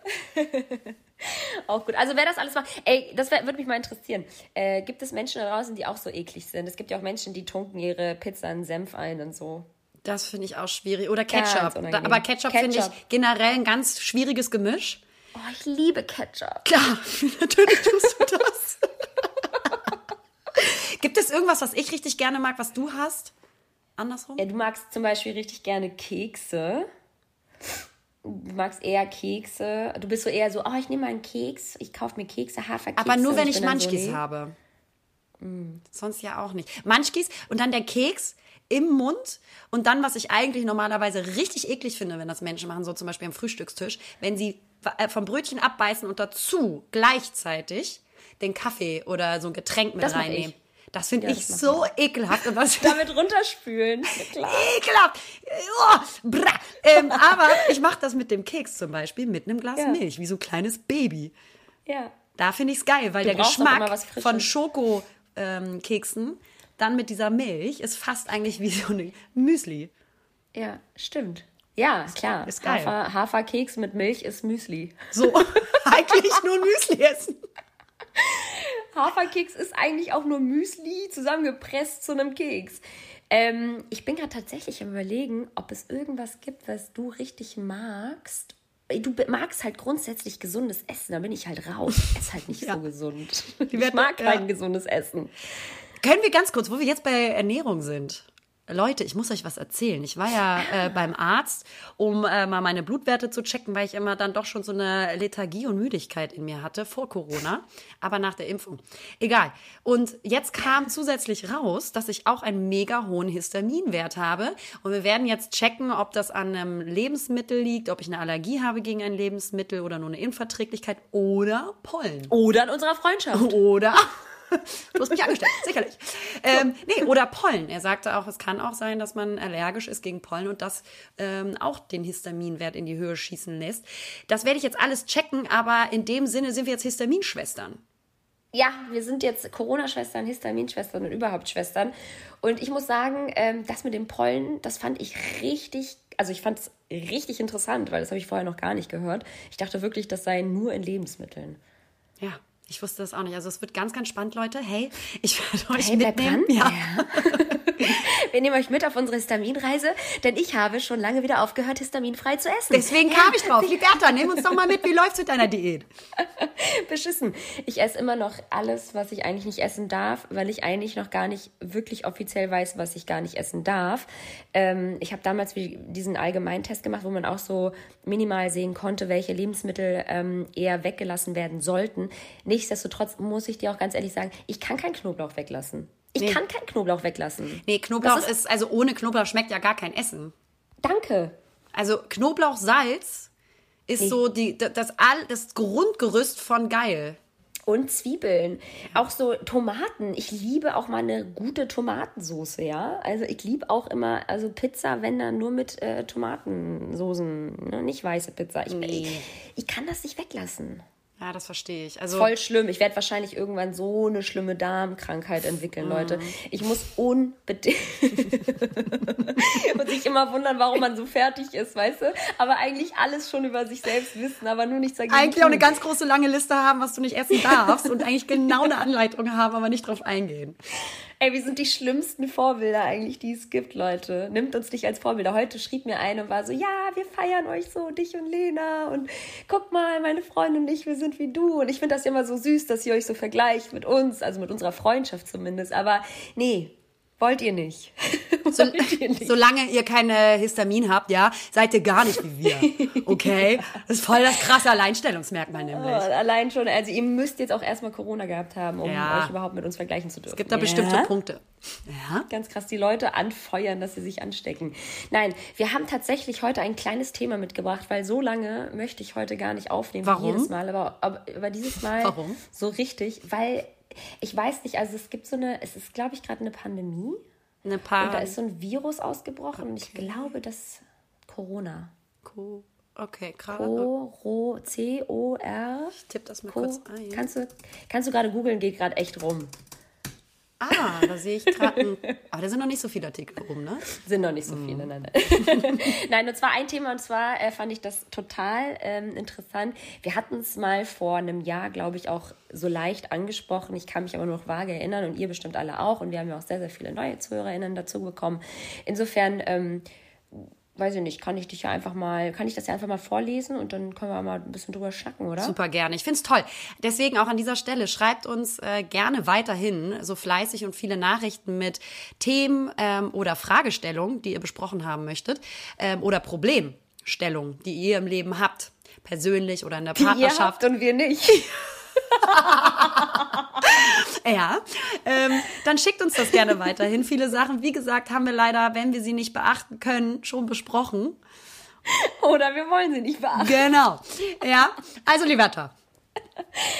auch gut. Also wer das alles macht, ey, das würde mich mal interessieren. Äh, gibt es Menschen da draußen, die auch so eklig sind? Es gibt ja auch Menschen, die tunken ihre Pizza in Senf ein und so. Das finde ich auch schwierig. Oder Ketchup. Aber Ketchup, finde ich Ketchup. generell ein ganz schwieriges Gemisch. Oh, ich liebe Ketchup. Klar, natürlich tust du das. Gibt es irgendwas, was ich richtig gerne mag, was du hast? Andersrum? Ja, du magst zum Beispiel richtig gerne Kekse. Du magst eher Kekse. Du bist so eher so, oh, ich nehme mal einen Keks. Ich kaufe mir Kekse, Haferkekse. Aber nur wenn ich bin dann so, nee. habe. Sonst ja auch nicht. Munchkies und dann der Keks im Mund und dann, was ich eigentlich normalerweise richtig eklig finde, wenn das Menschen machen, so zum Beispiel am Frühstückstisch, wenn sie äh, vom Brötchen abbeißen und dazu gleichzeitig den Kaffee oder so ein Getränk mit Das reinnehmen. ich. Das finde Ja, ich das so ekelhaft. Und was Damit runterspülen. Klar. ekelhaft. Oh, ähm, aber ich mache das mit dem Keks zum Beispiel mit einem Glas Ja. Milch, wie so ein kleines Baby. Ja. Da finde ich es geil, weil Du der Geschmack von Schokokeksen dann mit dieser Milch ist fast eigentlich wie so ein Müsli. Ja, stimmt. Ja, klar. ist geil. Hafer, Haferkeks mit Milch ist Müsli. So, eigentlich nur Müsli essen. Haferkeks ist eigentlich auch nur Müsli zusammengepresst zu einem Keks. Ähm, ich bin gerade tatsächlich am überlegen, ob es irgendwas gibt, was du richtig magst. Du be- magst halt grundsätzlich gesundes Essen, da bin ich halt raus. Ich esse halt nicht Ja. so gesund. Die Ich mag ja. kein gesundes Essen. Können wir ganz kurz, wo wir jetzt bei Ernährung sind. Leute, ich muss euch was erzählen. Ich war ja äh, beim Arzt, um äh, mal meine Blutwerte zu checken, weil ich immer dann doch schon so eine Lethargie und Müdigkeit in mir hatte vor Corona, aber nach der Impfung. Egal. Und jetzt kam zusätzlich raus, dass ich auch einen mega hohen Histaminwert habe. Und wir werden jetzt checken, ob das an einem Lebensmittel liegt, ob ich eine Allergie habe gegen ein Lebensmittel oder nur eine Unverträglichkeit oder Pollen. Oder in unserer Freundschaft. Oder. Du hast mich angestellt, sicherlich. Ähm, nee, oder Pollen. Er sagte auch, es kann auch sein, dass man allergisch ist gegen Pollen und das ähm, auch den Histaminwert in die Höhe schießen lässt. Das werde ich jetzt alles checken, aber in dem Sinne sind wir jetzt Histaminschwestern. Ja, wir sind jetzt Corona-Schwestern, Histaminschwestern und überhaupt Schwestern. Und ich muss sagen, ähm, das mit dem Pollen, das fand ich richtig, also ich fand es richtig interessant, weil das habe ich vorher noch gar nicht gehört. Ich dachte wirklich, das sei nur in Lebensmitteln. Ja, ich wusste das auch nicht. Also es wird ganz, ganz spannend, Leute. Hey, ich werde euch Hey, mitnehmen. dran. Ja. Wir nehmen euch mit auf unsere Histaminreise, denn ich habe schon lange wieder aufgehört, histaminfrei zu essen. Deswegen kam ich drauf. Liberta, nimm uns doch mal mit. Wie läuft's mit deiner Diät? Beschissen. Ich esse immer noch alles, was ich eigentlich nicht essen darf, weil ich eigentlich noch gar nicht wirklich offiziell weiß, was ich gar nicht essen darf. Ähm, ich habe damals diesen Allgemeintest gemacht, wo man auch so minimal sehen konnte, welche Lebensmittel ähm, eher weggelassen werden sollten. Nichtsdestotrotz muss ich dir auch ganz ehrlich sagen, ich kann keinen Knoblauch weglassen. Ich Nee. kann keinen Knoblauch weglassen. Nee, Knoblauch ist, ist- also ohne Knoblauch schmeckt ja gar kein Essen. Danke. Also Knoblauchsalz ist so die, das, all, das Grundgerüst von geil. Und Zwiebeln. Auch so Tomaten. Ich liebe auch mal eine gute Tomatensoße, ja. Also ich liebe auch immer, also Pizza, wenn dann nur mit äh, Tomatensoßen, ne? nicht weiße Pizza. Ich, Nee. ich, ich kann das nicht weglassen. Ja, das verstehe ich. Also Voll schlimm. Ich werde wahrscheinlich irgendwann so eine schlimme Darmkrankheit entwickeln, Leute. Ich muss unbedingt. Und sich immer wundern, warum man so fertig ist, weißt du? Aber eigentlich alles schon über sich selbst wissen, aber nur nichts dagegen. eigentlich auch eine tun. ganz große lange Liste haben, was du nicht essen darfst und eigentlich genau eine Anleitung haben, aber nicht drauf eingehen. Ey, wir sind die schlimmsten Vorbilder eigentlich, die es gibt, Leute. Nimmt uns nicht als Vorbilder. Heute schrieb mir eine und war so, ja, wir feiern euch so, dich und Lena. Und guck mal, meine Freundin und ich, wir sind wie du. Und ich finde das immer so süß, dass ihr euch so vergleicht mit uns, also mit unserer Freundschaft zumindest. Aber nee, Wollt ihr nicht. So, ihr nicht. Solange ihr keine Histamin habt, ja, seid ihr gar nicht wie wir. Okay? Das ist voll das krasse Alleinstellungsmerkmal nämlich. Oh, allein schon, also ihr müsst jetzt auch erstmal Corona gehabt haben, um ja. euch überhaupt mit uns vergleichen zu dürfen. Es gibt da ja. bestimmte Punkte. Ja. Ganz krass, die Leute anfeuern, dass sie sich anstecken. Nein, wir haben tatsächlich heute ein kleines Thema mitgebracht, weil so lange möchte ich heute gar nicht aufnehmen Warum? wie jedes Mal. Aber, aber, aber dieses Mal Warum? so richtig, weil ich weiß nicht, also es gibt so eine, es ist, glaube ich, gerade eine Pandemie. Eine Pan und da ist so ein Virus ausgebrochen okay. und ich glaube, das Corona. Co okay, gerade. Co C-O-R. Ich tippe das mal Co kurz ein. Kannst du, kannst du gerade googeln, geht gerade echt rum. Ah, da sehe ich gerade. Aber da sind noch nicht so viele Artikel rum, ne? Sind noch nicht so viele, mm. nein, nein. nein, und zwar ein Thema, und zwar äh, fand ich das total ähm, interessant. Wir hatten es mal vor einem Jahr, glaube ich, auch so leicht angesprochen. Ich kann mich aber noch vage erinnern und ihr bestimmt alle auch. Und wir haben ja auch sehr, sehr viele neue ZuhörerInnen dazu bekommen. Insofern. Ähm, weiß ich nicht, kann ich dich ja einfach mal, kann ich das ja einfach mal vorlesen und dann können wir mal ein bisschen drüber schnacken, oder? Super gerne. Ich finde es toll. Deswegen auch an dieser Stelle, schreibt uns äh, gerne weiterhin so fleißig und viele Nachrichten mit Themen ähm, oder Fragestellungen, die ihr besprochen haben möchtet, ähm, oder Problemstellungen, die ihr im Leben habt, persönlich oder in der Partnerschaft. Die ihr habt und wir nicht. ja, ähm, dann schickt uns das gerne weiterhin. Viele Sachen, wie gesagt, haben wir leider, wenn wir sie nicht beachten können, schon besprochen. Oder wir wollen sie nicht beachten. Genau. Ja, also Liberta.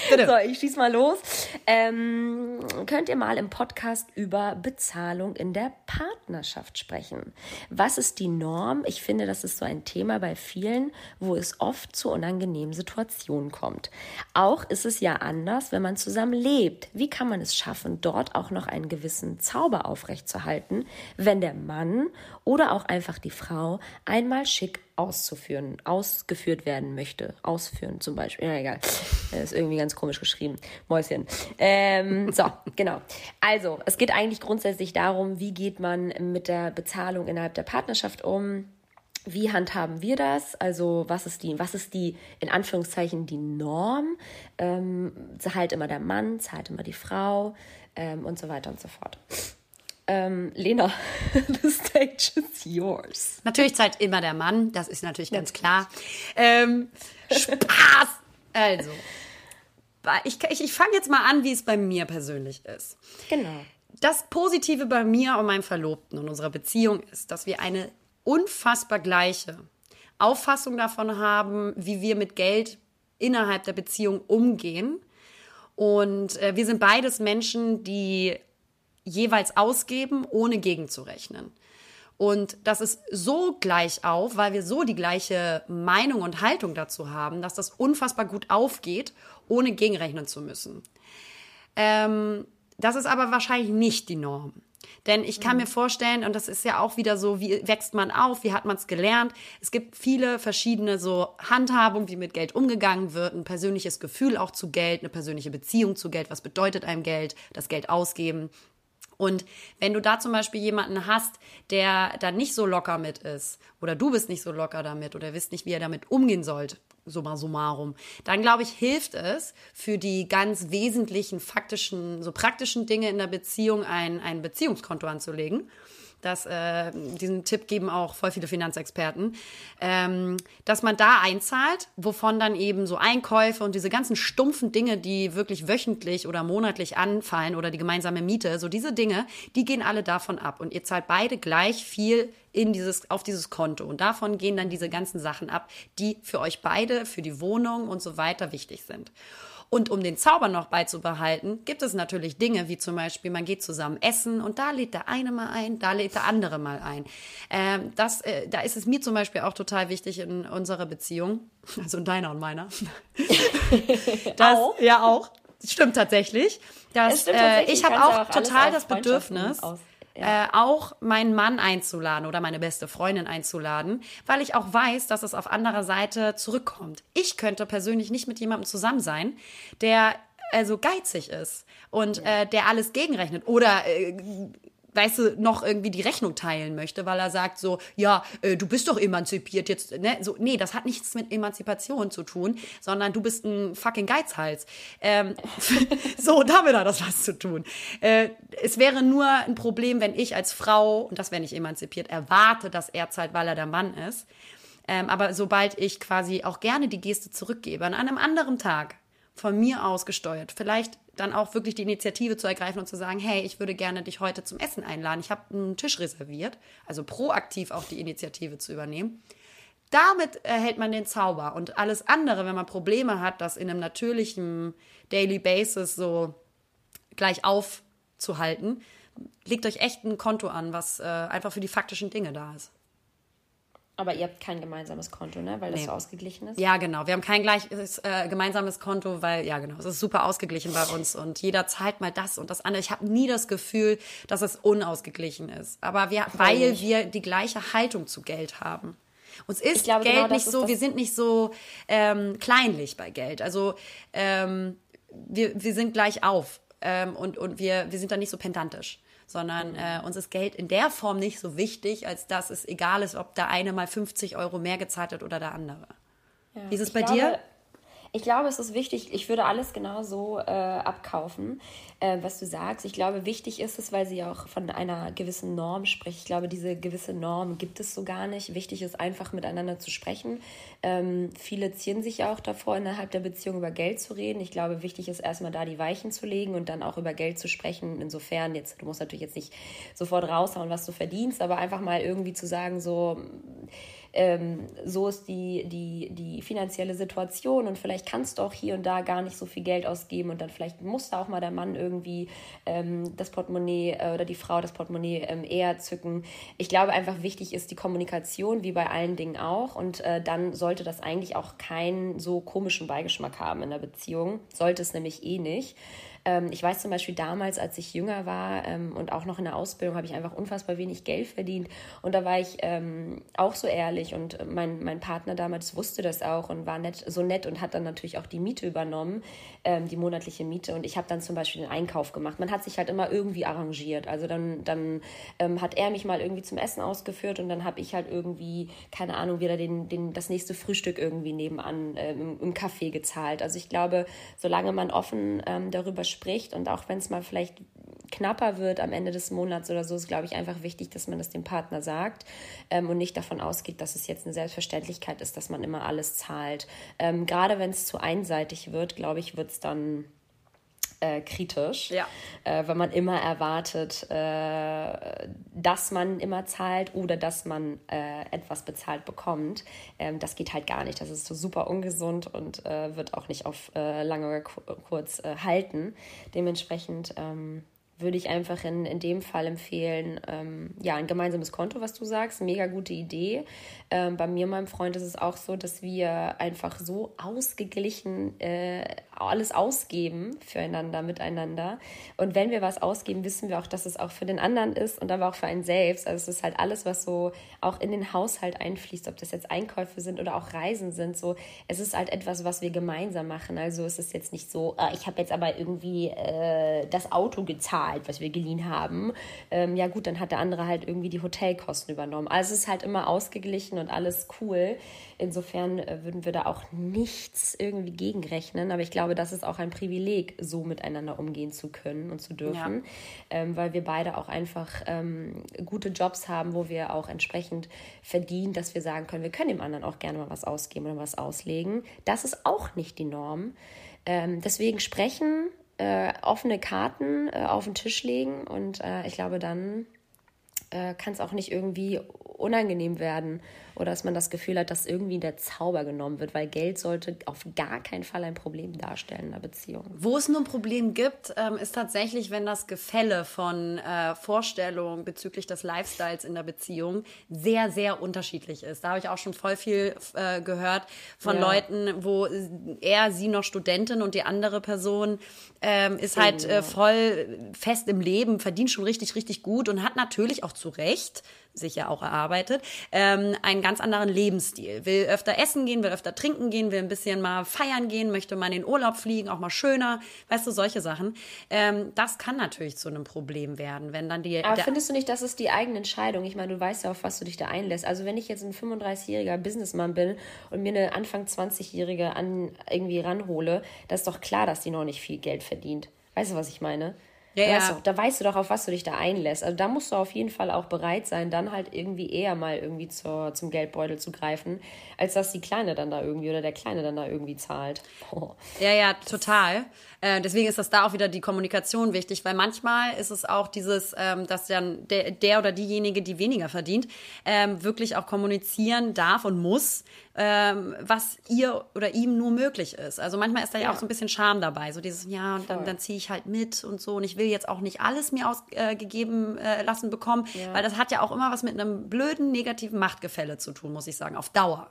Bitte. So, ich schieß mal los. Ähm, könnt ihr mal im Podcast über Bezahlung in der Partnerschaft sprechen? Was ist die Norm? Ich finde, das ist so ein Thema bei vielen, wo es oft zu unangenehmen Situationen kommt. Auch ist es ja anders, wenn man zusammen lebt. Wie kann man es schaffen, dort auch noch einen gewissen Zauber aufrechtzuerhalten, wenn der Mann oder auch einfach die Frau einmal schick auszuführen, ausgeführt werden möchte. Ausführen zum Beispiel. Ja, egal. Das ist irgendwie ganz komisch geschrieben. Mäuschen. Ähm, so, genau. Also, es geht eigentlich grundsätzlich darum, wie geht man mit der Bezahlung innerhalb der Partnerschaft um? Wie handhaben wir das? Also was ist die, was ist die, in Anführungszeichen, die Norm? Ähm, zahlt immer der Mann, zahlt immer die Frau ähm, und so weiter und so fort. Ähm, Lena, the stage is yours. Natürlich zahlt immer der Mann, das ist natürlich ganz klar. Ähm, Spaß! Also, ich, ich, ich fange jetzt mal an, wie es bei mir persönlich ist. Genau. Das Positive bei mir und meinem Verlobten und unserer Beziehung ist, dass wir eine unfassbar gleiche Auffassung davon haben, wie wir mit Geld innerhalb der Beziehung umgehen. Und äh, wir sind beides Menschen, die jeweils ausgeben, ohne gegenzurechnen. Und das ist so gleich auf, weil wir so die gleiche Meinung und Haltung dazu haben, dass das unfassbar gut aufgeht, ohne gegenrechnen zu müssen. Ähm, das ist aber wahrscheinlich nicht die Norm. Denn ich kann mhm. mir vorstellen, und das ist ja auch wieder so, wie wächst man auf, wie hat man es gelernt. Es gibt viele verschiedene so Handhabungen, wie mit Geld umgegangen wird, ein persönliches Gefühl auch zu Geld, eine persönliche Beziehung zu Geld, was bedeutet einem Geld, das Geld ausgeben. Und wenn du da zum Beispiel jemanden hast, der da nicht so locker mit ist, oder du bist nicht so locker damit, oder wisst nicht, wie er damit umgehen sollte, summa summarum, dann glaube ich, hilft es für die ganz wesentlichen, faktischen, so praktischen Dinge in der Beziehung ein, ein Beziehungskonto anzulegen dass äh, diesen Tipp geben auch voll viele Finanzexperten, ähm, dass man da einzahlt, wovon dann eben so Einkäufe und diese ganzen stumpfen Dinge, die wirklich wöchentlich oder monatlich anfallen oder die gemeinsame Miete, so diese Dinge, die gehen alle davon ab und ihr zahlt beide gleich viel in dieses, auf dieses Konto und davon gehen dann diese ganzen Sachen ab, die für euch beide, für die Wohnung und so weiter wichtig sind. Und um den Zauber noch beizubehalten, gibt es natürlich Dinge, wie zum Beispiel, man geht zusammen essen und da lädt der eine mal ein, da lädt der andere mal ein. Ähm, das, äh, da ist es mir zum Beispiel auch total wichtig in unserer Beziehung, also in deiner und meiner. das, auch? Ja, auch. Stimmt tatsächlich. Dass, stimmt tatsächlich. Äh, ich habe auch, auch total das Bedürfnis. Aus ja. äh, auch meinen Mann einzuladen oder meine beste Freundin einzuladen, weil ich auch weiß, dass es auf anderer Seite zurückkommt. Ich könnte persönlich nicht mit jemandem zusammen sein, der also geizig ist und ja. äh, der alles gegenrechnet oder äh, weißt du, noch irgendwie die Rechnung teilen möchte, weil er sagt so, ja, äh, du bist doch emanzipiert jetzt, ne? So, nee, das hat nichts mit Emanzipation zu tun, sondern du bist ein fucking Geizhals. Ähm, so, damit hat das was zu tun. Äh, es wäre nur ein Problem, wenn ich als Frau, und das wäre nicht emanzipiert, erwarte, dass er zahlt, weil er der Mann ist. Ähm, aber sobald ich quasi auch gerne die Geste zurückgebe, an einem anderen Tag, von mir aus gesteuert, vielleicht dann auch wirklich die Initiative zu ergreifen und zu sagen, hey, ich würde gerne dich heute zum Essen einladen. Ich habe einen Tisch reserviert, also proaktiv auch die Initiative zu übernehmen. Damit erhält man den Zauber und alles andere, wenn man Probleme hat, das in einem natürlichen Daily Basis so gleich aufzuhalten, legt euch echt ein Konto an, was äh, einfach für die faktischen Dinge da ist. Aber ihr habt kein gemeinsames Konto, ne? Weil das nee. so ausgeglichen ist? Ja, genau. Wir haben kein gleiches äh, gemeinsames Konto, weil, ja, genau, es ist super ausgeglichen bei uns und jeder zahlt mal das und das andere. Ich habe nie das Gefühl, dass es unausgeglichen ist. Aber wir, weil, weil wir die gleiche Haltung zu Geld haben. Uns ist glaube, Geld genau nicht so, wir sind nicht so ähm, kleinlich bei Geld. Also ähm, wir, wir sind gleich auf ähm, und, und wir, wir sind da nicht so pedantisch sondern mhm. äh, uns ist Geld in der Form nicht so wichtig, als dass es egal ist, ob der eine mal 50 Euro mehr gezahlt hat oder der andere. Ja, Wie ist es bei glaube, dir? Ich glaube, es ist wichtig, ich würde alles genauso äh, abkaufen, äh, was du sagst. Ich glaube, wichtig ist es, weil sie auch von einer gewissen Norm spricht. Ich glaube, diese gewisse Norm gibt es so gar nicht. Wichtig ist einfach miteinander zu sprechen. Ähm, viele ziehen sich ja auch davor, innerhalb der Beziehung über Geld zu reden. Ich glaube, wichtig ist erstmal da die Weichen zu legen und dann auch über Geld zu sprechen. Insofern, jetzt, du musst natürlich jetzt nicht sofort raushauen, was du verdienst, aber einfach mal irgendwie zu sagen, so, ähm, so ist die, die, die finanzielle Situation und vielleicht kannst du auch hier und da gar nicht so viel Geld ausgeben und dann vielleicht muss da auch mal der Mann irgendwie ähm, das Portemonnaie äh, oder die Frau das Portemonnaie ähm, eher zücken. Ich glaube einfach wichtig ist die Kommunikation, wie bei allen Dingen auch und äh, dann sollte das eigentlich auch keinen so komischen Beigeschmack haben in der Beziehung. Sollte es nämlich eh nicht. Ähm, ich weiß zum Beispiel damals, als ich jünger war ähm, und auch noch in der Ausbildung, habe ich einfach unfassbar wenig Geld verdient. Und da war ich ähm, auch so ehrlich und mein, mein Partner damals wusste das auch und war nett, so nett und hat dann natürlich auch die Miete übernommen, ähm, die monatliche Miete. Und ich habe dann zum Beispiel den Einkauf gemacht. Man hat sich halt immer irgendwie arrangiert. Also dann, dann ähm, hat er mich mal irgendwie zum Essen ausgeführt und dann habe ich halt irgendwie, keine Ahnung, wieder den, den, das nächste Frühstück irgendwie nebenan äh, im, im Café gezahlt. Also ich glaube, solange man offen ähm, darüber spricht, spricht und auch wenn es mal vielleicht knapper wird am Ende des Monats oder so, ist, glaube ich, einfach wichtig, dass man das dem Partner sagt ähm, und nicht davon ausgeht, dass es jetzt eine Selbstverständlichkeit ist, dass man immer alles zahlt. Ähm, gerade wenn es zu einseitig wird, glaube ich, wird es dann äh, kritisch, ja. äh, wenn man immer erwartet, äh, dass man immer zahlt oder dass man äh, etwas bezahlt bekommt. Ähm, das geht halt gar nicht. Das ist so super ungesund und äh, wird auch nicht auf äh, lange oder kurz halten. Dementsprechend ähm, würde ich einfach in, in dem Fall empfehlen, ähm, ja, ein gemeinsames Konto, was du sagst, mega gute Idee. Ähm, bei mir, meinem Freund, ist es auch so, dass wir einfach so ausgeglichen äh, alles ausgeben füreinander, miteinander. Und wenn wir was ausgeben, wissen wir auch, dass es auch für den anderen ist und aber auch für einen selbst. Also es ist halt alles, was so auch in den Haushalt einfließt, ob das jetzt Einkäufe sind oder auch Reisen sind. So, es ist halt etwas, was wir gemeinsam machen. Also es ist jetzt nicht so, äh, ich habe jetzt aber irgendwie äh, das Auto gezahlt, was wir geliehen haben. Ähm, ja gut, dann hat der andere halt irgendwie die Hotelkosten übernommen. Also es ist halt immer ausgeglichen und alles cool. Insofern äh, würden wir da auch nichts irgendwie gegenrechnen. Aber ich glaube, das ist auch ein Privileg, so miteinander umgehen zu können und zu dürfen, ja. ähm, weil wir beide auch einfach ähm, gute Jobs haben, wo wir auch entsprechend verdienen, dass wir sagen können, wir können dem anderen auch gerne mal was ausgeben oder was auslegen. Das ist auch nicht die Norm. Ähm, deswegen sprechen, äh, offene Karten äh, auf den Tisch legen und äh, ich glaube, dann äh, kann es auch nicht irgendwie unangenehm werden oder dass man das Gefühl hat, dass irgendwie der Zauber genommen wird, weil Geld sollte auf gar keinen Fall ein Problem darstellen in einer Beziehung. Wo es nur ein Problem gibt, ähm, ist tatsächlich, wenn das Gefälle von äh, Vorstellungen bezüglich des Lifestyles in der Beziehung sehr, sehr unterschiedlich ist. Da habe ich auch schon voll viel äh, gehört von ja. Leuten, wo er, sie noch Studentin und die andere Person ähm, ist halt äh, voll fest im Leben, verdient schon richtig, richtig gut und hat natürlich auch zu Recht sich ja auch erarbeitet arbeitet, ähm, einen ganz anderen Lebensstil. Will öfter essen gehen, will öfter trinken gehen, will ein bisschen mal feiern gehen, möchte mal in den Urlaub fliegen, auch mal schöner, weißt du, solche Sachen. Ähm, das kann natürlich zu einem Problem werden, wenn dann die. Aber findest du nicht, das ist die eigene Entscheidung? Ich meine, du weißt ja, auf was du dich da einlässt. Also wenn ich jetzt ein 35-jähriger Businessman bin und mir eine Anfang 20-jährige an irgendwie ranhole, das ist doch klar, dass die noch nicht viel Geld verdient. Weißt du, was ich meine? Ja, ja. Weißt du, da weißt du doch, auf was du dich da einlässt. Also da musst du auf jeden Fall auch bereit sein, dann halt irgendwie eher mal irgendwie zur, zum Geldbeutel zu greifen, als dass die Kleine dann da irgendwie oder der Kleine dann da irgendwie zahlt. Oh. Ja, ja, total. Äh, deswegen ist das da auch wieder die Kommunikation wichtig, weil manchmal ist es auch dieses, ähm, dass dann der, der oder diejenige, die weniger verdient, ähm, wirklich auch kommunizieren darf und muss, ähm, was ihr oder ihm nur möglich ist. Also manchmal ist da ja, ja auch so ein bisschen Scham dabei, so dieses, ja, und dann, dann ziehe ich halt mit und so und ich will jetzt auch nicht alles mir ausgegeben äh, lassen bekommen, ja. weil das hat ja auch immer was mit einem blöden negativen Machtgefälle zu tun, muss ich sagen, auf Dauer.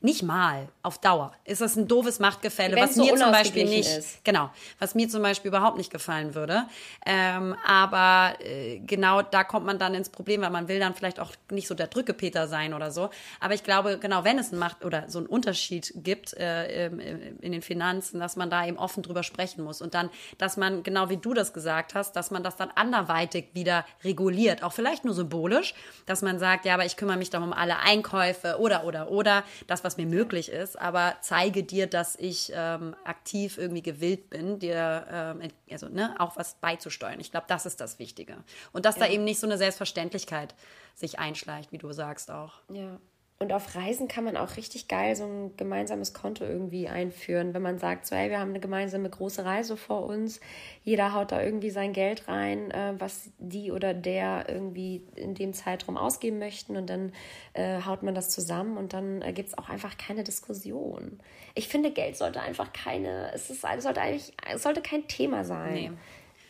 Nicht mal, auf Dauer. Ist das ein doofes Machtgefälle, Wenn's was mir so zum Beispiel nicht, ist. genau, was mir zum Beispiel überhaupt nicht gefallen würde. Ähm, aber äh, genau da kommt man dann ins Problem, weil man will dann vielleicht auch nicht so der Drückepeter sein oder so. Aber ich glaube, genau, wenn es ein Macht oder so einen Unterschied gibt äh, in den Finanzen, dass man da eben offen drüber sprechen muss und dann, dass man genau wie du das gesagt hast, dass man das dann anderweitig wieder reguliert, auch vielleicht nur symbolisch, dass man sagt, ja, aber ich kümmere mich dann um alle Einkäufe oder oder oder das was was mir möglich ist, aber zeige dir, dass ich ähm, aktiv irgendwie gewillt bin, dir ähm, also, ne, auch was beizusteuern. Ich glaube, das ist das Wichtige. Und dass ja. da eben nicht so eine Selbstverständlichkeit sich einschleicht, wie du sagst auch. Ja. Und auf Reisen kann man auch richtig geil so ein gemeinsames Konto irgendwie einführen, wenn man sagt, so, hey, wir haben eine gemeinsame große Reise vor uns, jeder haut da irgendwie sein Geld rein, äh, was die oder der irgendwie in dem Zeitraum ausgeben möchten und dann äh, haut man das zusammen und dann äh, gibt es auch einfach keine Diskussion. Ich finde, Geld sollte einfach keine, es ist, sollte eigentlich, es sollte kein Thema sein. Nee.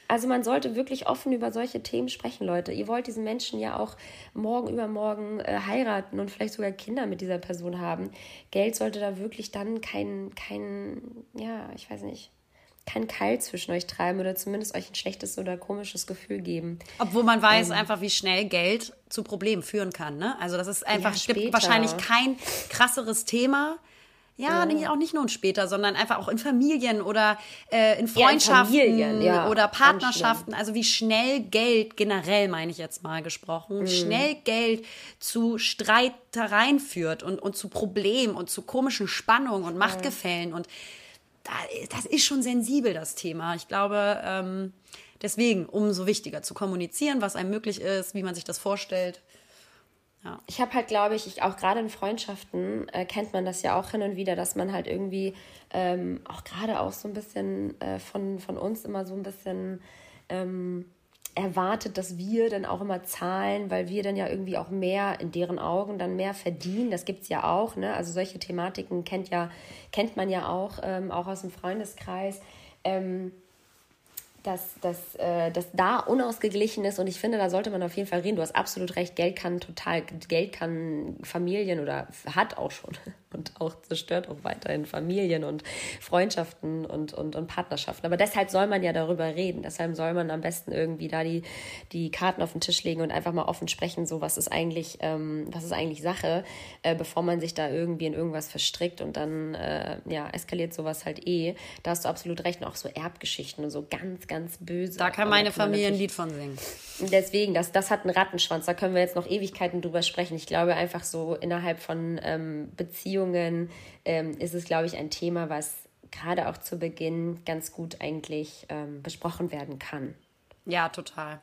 Also man sollte wirklich offen über solche Themen sprechen, Leute. Ihr wollt diesen Menschen ja auch morgen übermorgen äh, heiraten und vielleicht sogar Kinder mit dieser Person haben. Geld sollte da wirklich dann kein, kein, ja, ich weiß nicht, kein Keil zwischen euch treiben oder zumindest euch ein schlechtes oder komisches Gefühl geben. Obwohl man weiß ähm, einfach, wie schnell Geld zu Problemen führen kann. Ne? Also das ist einfach, ja, gibt wahrscheinlich kein krasseres Thema, ja, ja. auch nicht nur später, sondern einfach auch in Familien oder äh, in Freundschaften ja, in Familien, ja. oder Partnerschaften. Also wie schnell Geld, generell meine ich jetzt mal gesprochen, mhm. schnell Geld zu Streitereien führt und, und zu Problemen und zu komischen Spannungen und Machtgefällen. Und da, das ist schon sensibel, das Thema. Ich glaube, ähm, deswegen umso wichtiger zu kommunizieren, was einem möglich ist, wie man sich das vorstellt. Ja. Ich habe halt, glaube ich, ich, auch gerade in Freundschaften äh, kennt man das ja auch hin und wieder, dass man halt irgendwie ähm, auch gerade auch so ein bisschen äh, von, von uns immer so ein bisschen ähm, erwartet, dass wir dann auch immer zahlen, weil wir dann ja irgendwie auch mehr in deren Augen dann mehr verdienen. Das gibt es ja auch, ne? Also solche Thematiken kennt ja, kennt man ja auch, ähm, auch aus dem Freundeskreis. Ähm, dass, dass, äh, dass da unausgeglichen ist und ich finde, da sollte man auf jeden Fall reden. Du hast absolut recht, Geld kann total, Geld kann Familien oder hat auch schon und auch zerstört auch weiterhin Familien und Freundschaften und, und, und Partnerschaften. Aber deshalb soll man ja darüber reden. Deshalb soll man am besten irgendwie da die, die Karten auf den Tisch legen und einfach mal offen sprechen, so was ist eigentlich, ähm, was ist eigentlich Sache, äh, bevor man sich da irgendwie in irgendwas verstrickt und dann äh, ja, eskaliert sowas halt eh. Da hast du absolut recht, und auch so Erbgeschichten und so ganz, ganz ganz böse. Da kann meine Familie ein Lied von singen. Deswegen, das, das hat einen Rattenschwanz. Da können wir jetzt noch Ewigkeiten drüber sprechen. Ich glaube einfach so innerhalb von ähm, Beziehungen ähm, ist es, glaube ich, ein Thema, was gerade auch zu Beginn ganz gut eigentlich ähm, besprochen werden kann. Ja, total.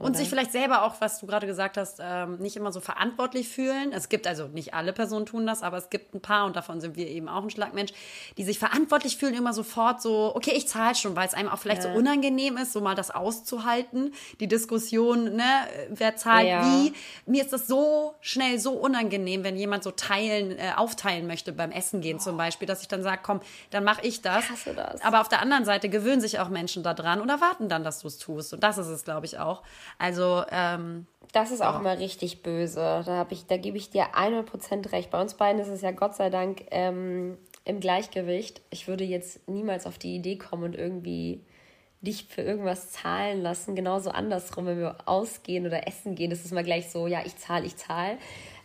Und sich vielleicht selber auch, was du gerade gesagt hast, ähm, nicht immer so verantwortlich fühlen. Es gibt also nicht alle Personen tun das, aber es gibt ein paar und davon sind wir eben auch ein Schlagmensch, die sich verantwortlich fühlen, immer sofort so, okay, ich zahle schon, weil es einem auch vielleicht ja. so unangenehm ist, so mal das auszuhalten, die Diskussion, ne, wer zahlt ja. wie. Mir ist das so schnell so unangenehm, wenn jemand so teilen, äh, aufteilen möchte beim Essen gehen oh. zum Beispiel, dass ich dann sage, komm, dann mache ich das. Ich hasse das. Aber auf der anderen Seite gewöhnen sich auch Menschen daran und erwarten dann, dass du es tust. Und das ist es, glaube ich, auch. Also ähm, das ist auch ja. immer richtig böse. Da habe ich, da gebe ich dir 100% recht. Bei uns beiden ist es ja Gott sei Dank ähm, im Gleichgewicht. Ich würde jetzt niemals auf die Idee kommen und irgendwie dich für irgendwas zahlen lassen. Genauso andersrum, wenn wir ausgehen oder essen gehen, das ist mal gleich so, ja, ich zahle, ich zahle.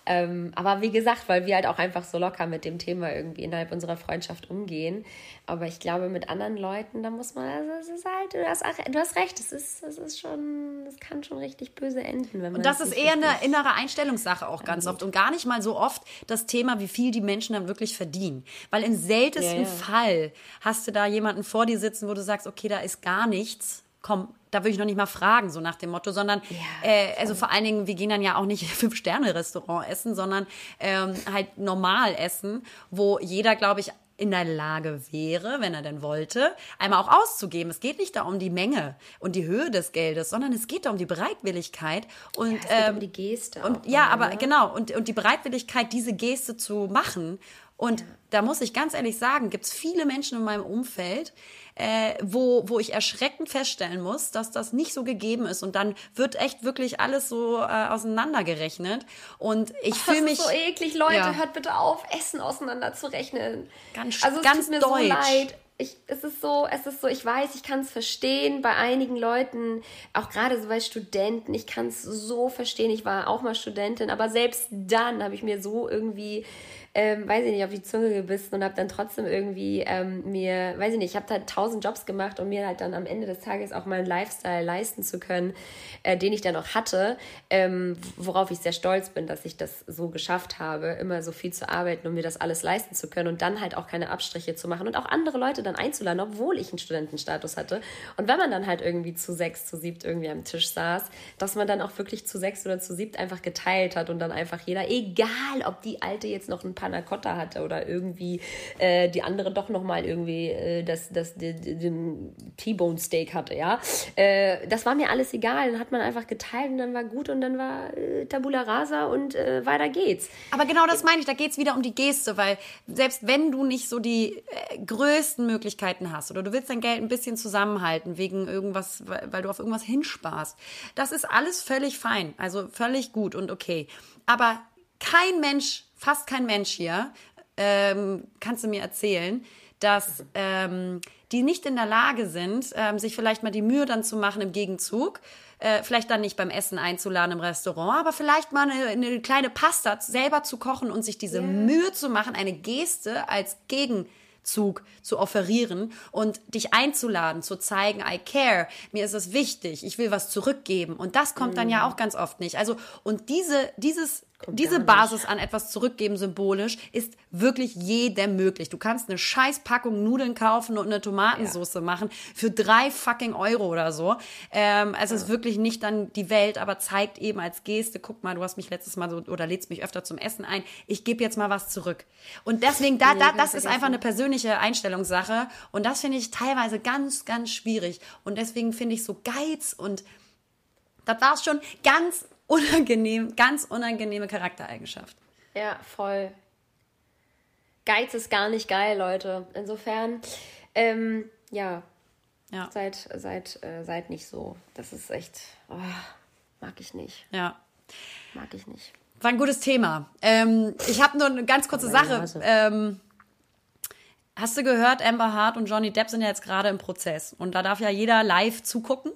Ähm, aber wie gesagt, weil wir halt auch einfach so locker mit dem Thema irgendwie innerhalb unserer Freundschaft umgehen. Aber ich glaube, mit anderen Leuten, da muss man, also es ist halt, du hast, du hast recht, es ist, es ist schon, es kann schon richtig böse enden. Wenn man und das ist eher eine innere Einstellungssache auch ganz oft und gar nicht mal so oft das Thema, wie viel die Menschen dann wirklich verdienen. Weil im seltensten ja, ja. Fall hast du da jemanden vor dir sitzen, wo du sagst, okay, da ist gar nichts komm, da würde ich noch nicht mal fragen, so nach dem Motto, sondern ja, äh, also vor allen Dingen, wir gehen dann ja auch nicht Fünf-Sterne-Restaurant essen, sondern ähm, halt normal essen, wo jeder, glaube ich, in der Lage wäre, wenn er denn wollte, einmal auch auszugeben. Es geht nicht da um die Menge und die Höhe des Geldes, sondern es geht da um die Bereitwilligkeit und ja, es geht ähm, um die Geste. Und ja, aber ne? genau und und die Bereitwilligkeit, diese Geste zu machen. Und ja. da muss ich ganz ehrlich sagen, gibt es viele Menschen in meinem Umfeld, äh, wo, wo ich erschreckend feststellen muss, dass das nicht so gegeben ist. Und dann wird echt wirklich alles so äh, auseinandergerechnet. Und ich fühle mich. Das ist so eklig, Leute, ja. hört bitte auf, Essen auseinanderzurechnen. Ganz, also, es ganz tut mir deutsch. so leid ich, es ist so, es ist so, ich weiß, ich kann es verstehen bei einigen Leuten, auch gerade so bei Studenten, ich kann es so verstehen, ich war auch mal Studentin, aber selbst dann habe ich mir so irgendwie ähm, weiß ich nicht, auf die Zunge gebissen und habe dann trotzdem irgendwie ähm, mir, weiß ich nicht, ich habe da tausend Jobs gemacht, um mir halt dann am Ende des Tages auch meinen Lifestyle leisten zu können, äh, den ich dann auch hatte, ähm, worauf ich sehr stolz bin, dass ich das so geschafft habe, immer so viel zu arbeiten, um mir das alles leisten zu können und dann halt auch keine Abstriche zu machen und auch andere Leute dann einzuladen, obwohl ich einen Studentenstatus hatte. Und wenn man dann halt irgendwie zu sechs, zu siebt irgendwie am Tisch saß, dass man dann auch wirklich zu sechs oder zu siebt einfach geteilt hat und dann einfach jeder, egal ob die Alte jetzt noch ein paar Panna Cotta hatte oder irgendwie äh, die andere doch nochmal irgendwie äh, das, das, den T-Bone Steak hatte, ja. Äh, das war mir alles egal. Dann hat man einfach geteilt und dann war gut und dann war äh, Tabula Rasa und äh, weiter geht's. Aber genau das meine ich, da geht es wieder um die Geste, weil selbst wenn du nicht so die äh, größten Möglichkeiten hast oder du willst dein Geld ein bisschen zusammenhalten wegen irgendwas, weil du auf irgendwas hinsparst, das ist alles völlig fein, also völlig gut und okay. Aber kein Mensch fast kein Mensch hier, ähm, kannst du mir erzählen, dass ähm, die nicht in der Lage sind, ähm, sich vielleicht mal die Mühe dann zu machen im Gegenzug, äh, vielleicht dann nicht beim Essen einzuladen im Restaurant, aber vielleicht mal eine, eine kleine Pasta selber zu kochen und sich diese yeah. Mühe zu machen, eine Geste als Gegen Zug zu offerieren und dich einzuladen, zu zeigen, I care, mir ist es wichtig, ich will was zurückgeben. Und das kommt dann ja mhm. auch ganz oft nicht. Also, und diese, dieses Diese Basis an etwas zurückgeben symbolisch ist wirklich jedem möglich. Du kannst eine scheiß Packung Nudeln kaufen und eine Tomatensauce ja. machen für drei fucking Euro oder so. Ähm, also ja. es ist wirklich nicht dann die Welt, aber zeigt eben als Geste, guck mal, du hast mich letztes Mal so oder lädst mich öfter zum Essen ein. Ich gebe jetzt mal was zurück. Und deswegen, da, da, das ist einfach eine persönliche Einstellungssache. Und das finde ich teilweise ganz, ganz schwierig. Und deswegen finde ich so Geiz und das war es schon ganz unangenehm, ganz unangenehme Charaktereigenschaft. Ja, voll. Geiz ist gar nicht geil, Leute. Insofern, ähm, ja, ja. Seid, seid, äh, seid nicht so. Das ist echt, oh, mag ich nicht. Ja. Mag ich nicht. War ein gutes Thema. Ähm, ich habe nur eine ganz kurze Sache. Ähm, hast du gehört, Amber Hart und Johnny Depp sind ja jetzt gerade im Prozess. Und da darf ja jeder live zugucken.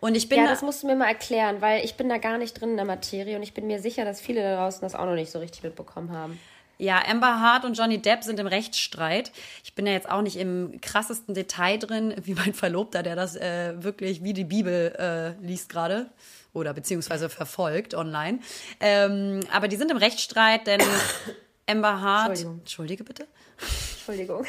Und ich bin ja, das musst du mir mal erklären, weil ich bin da gar nicht drin in der Materie und ich bin mir sicher, dass viele da draußen das auch noch nicht so richtig mitbekommen haben. Ja, Amber Hart und Johnny Depp sind im Rechtsstreit. Ich bin ja jetzt auch nicht im krassesten Detail drin, wie mein Verlobter, der das äh, wirklich wie die Bibel äh, liest gerade oder beziehungsweise verfolgt online. Ähm, aber die sind im Rechtsstreit, denn Amber Hart. Entschuldige bitte. Entschuldigung.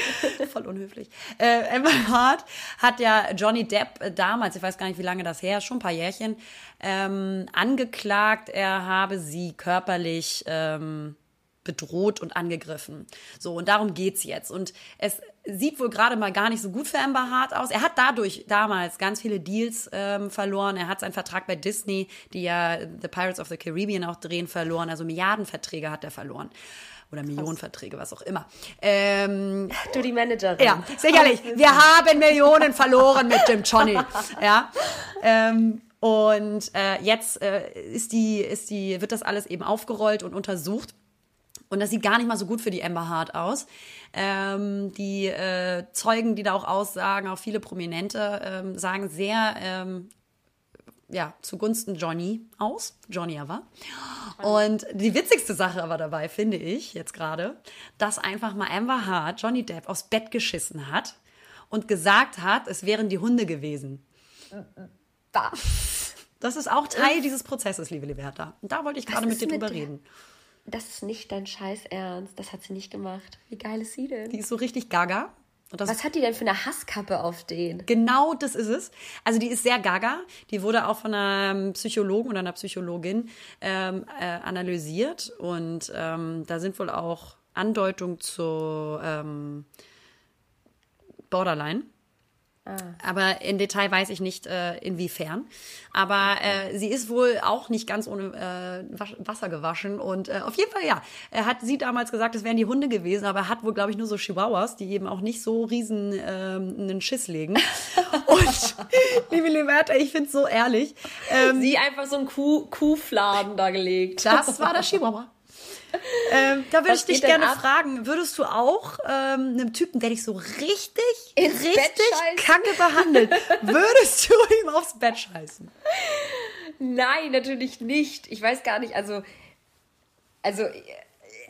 Voll unhöflich. Äh, Amber Hart hat ja Johnny Depp äh, damals, ich weiß gar nicht, wie lange das her ist, schon ein paar Jährchen, ähm, angeklagt, er habe sie körperlich ähm, bedroht und angegriffen. So, und darum geht's jetzt. Und es sieht wohl gerade mal gar nicht so gut für Amber Hart aus. Er hat dadurch damals ganz viele Deals ähm, verloren. Er hat seinen Vertrag bei Disney, die ja The Pirates of the Caribbean auch drehen, verloren. Also Milliardenverträge hat er verloren oder Millionenverträge, was auch immer. Ähm, du die Managerin. Ja, sicherlich. Wir haben Millionen verloren mit dem Johnny. Ja. Ähm, und äh, jetzt äh, ist die, ist die, wird das alles eben aufgerollt und untersucht. Und das sieht gar nicht mal so gut für die Amber Hart aus. Ähm, die äh, Zeugen, die da auch aussagen, auch viele Prominente, ähm, sagen sehr ähm, ja, zugunsten Johnny aus. Johnny aber. Und die witzigste Sache aber dabei, finde ich jetzt gerade, dass einfach mal Amber Hart Johnny Depp aufs Bett geschissen hat und gesagt hat, es wären die Hunde gewesen. Das ist auch Teil dieses Prozesses, liebe Liberta. Und da wollte ich gerade mit dir drüber reden. Das ist nicht dein Scheiß Ernst. Das hat sie nicht gemacht. Wie geil ist sie denn? Die ist so richtig gaga. Was hat die denn für eine Hasskappe auf den? Genau das ist es. Also die ist sehr gaga. Die wurde auch von einem Psychologen oder einer Psychologin ähm, äh, analysiert. Und ähm, da sind wohl auch Andeutungen zu ähm, Borderline. Ah. Aber in Detail weiß ich nicht, äh, inwiefern. Aber äh, sie ist wohl auch nicht ganz ohne äh, Wasser gewaschen. Und äh, auf jeden Fall, ja, er hat sie damals gesagt, es wären die Hunde gewesen, aber er hat wohl, glaube ich, nur so Chihuahuas, die eben auch nicht so riesen ähm, einen Schiss legen. Und liebe Liberta, ich finde es so ehrlich. Ähm, sie einfach so einen Kuh Kuhfladen da gelegt. Das war der Chihuahua. Ähm, da würde ich dich gerne ab? fragen, würdest du auch ähm, einem Typen, der dich so richtig, Ins richtig kacke behandelt, würdest du ihm aufs Bett scheißen? Nein, natürlich nicht. Ich weiß gar nicht, also, also,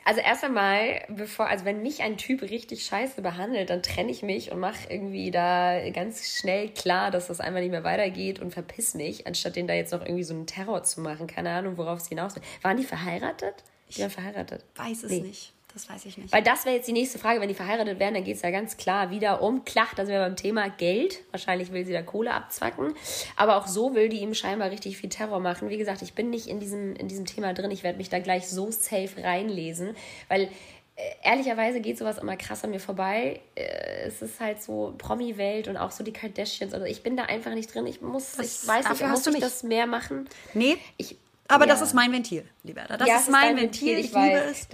also erst einmal, bevor, also wenn mich ein Typ richtig scheiße behandelt, dann trenne ich mich und mache irgendwie da ganz schnell klar, dass das einfach nicht mehr weitergeht und verpiss mich, anstatt den da jetzt noch irgendwie so einen Terror zu machen. Keine Ahnung, worauf es hinaus will. Waren die verheiratet? Die waren verheiratet. Weiß es nee. nicht. Das weiß ich nicht. Weil das wäre jetzt die nächste Frage. Wenn die verheiratet wären, dann geht es ja ganz klar wieder um. Klar, da sind wir beim Thema Geld. Wahrscheinlich will sie da Kohle abzwacken. Aber auch so will die ihm scheinbar richtig viel Terror machen. Wie gesagt, ich bin nicht in diesem, in diesem Thema drin. Ich werde mich da gleich so safe reinlesen. Weil äh, ehrlicherweise geht sowas immer krass an mir vorbei. Äh, es ist halt so Promi-Welt und auch so die Kardashians. Also ich bin da einfach nicht drin. Ich muss, das, ich weiß nicht, muss ich das mehr machen? Nee. Ich, aber ja. das ist mein Ventil, Liberta. Das ja, ist mein Ventil. Ventil. Ich, ich liebe es.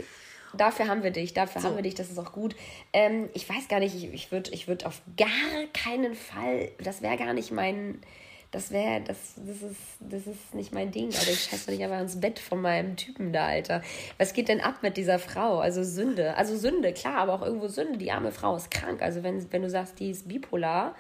Dafür haben wir dich, dafür so. haben wir dich, das ist auch gut. Ähm, ich weiß gar nicht, ich, ich würde ich würd auf gar keinen Fall, das wäre gar nicht mein, das wäre, das, das, ist, das ist nicht mein Ding, Alter. Ich scheiße nicht einfach ins Bett von meinem Typen da, Alter. Was geht denn ab mit dieser Frau? Also Sünde. Also Sünde, klar, aber auch irgendwo Sünde. Die arme Frau ist krank. Also wenn, wenn du sagst, die ist bipolar,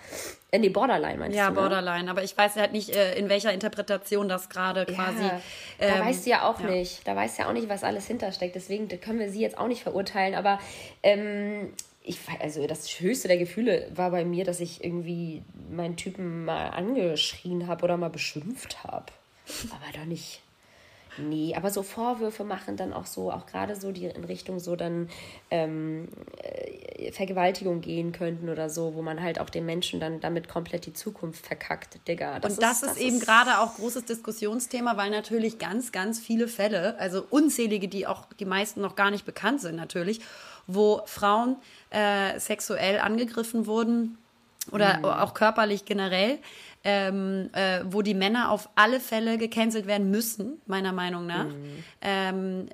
äh, nee, Borderline meinst ja, du? Ja, ne? Borderline. Aber ich weiß halt nicht, äh, in welcher Interpretation das gerade quasi. Ja, da ähm, weißt du ja auch ja. nicht. Da weißt du ja auch nicht, was alles hintersteckt. Deswegen können wir sie jetzt auch nicht verurteilen. Aber ähm, ich, also das höchste der Gefühle war bei mir, dass ich irgendwie meinen Typen mal angeschrien habe oder mal beschimpft habe. Aber doch nicht. Nee, aber so Vorwürfe machen dann auch so, auch gerade so, die in Richtung so dann ähm, äh, Vergewaltigung gehen könnten oder so, wo man halt auch den Menschen dann damit komplett die Zukunft verkackt, Digga. Das Und das, ist, das ist eben gerade auch großes Diskussionsthema, weil natürlich ganz, ganz viele Fälle, also unzählige, die auch die meisten noch gar nicht bekannt sind natürlich, wo Frauen äh, sexuell angegriffen wurden oder mhm. auch körperlich generell, ähm, äh, wo die Männer auf alle Fälle gecancelt werden müssen, meiner Meinung nach. Mhm. Ähm,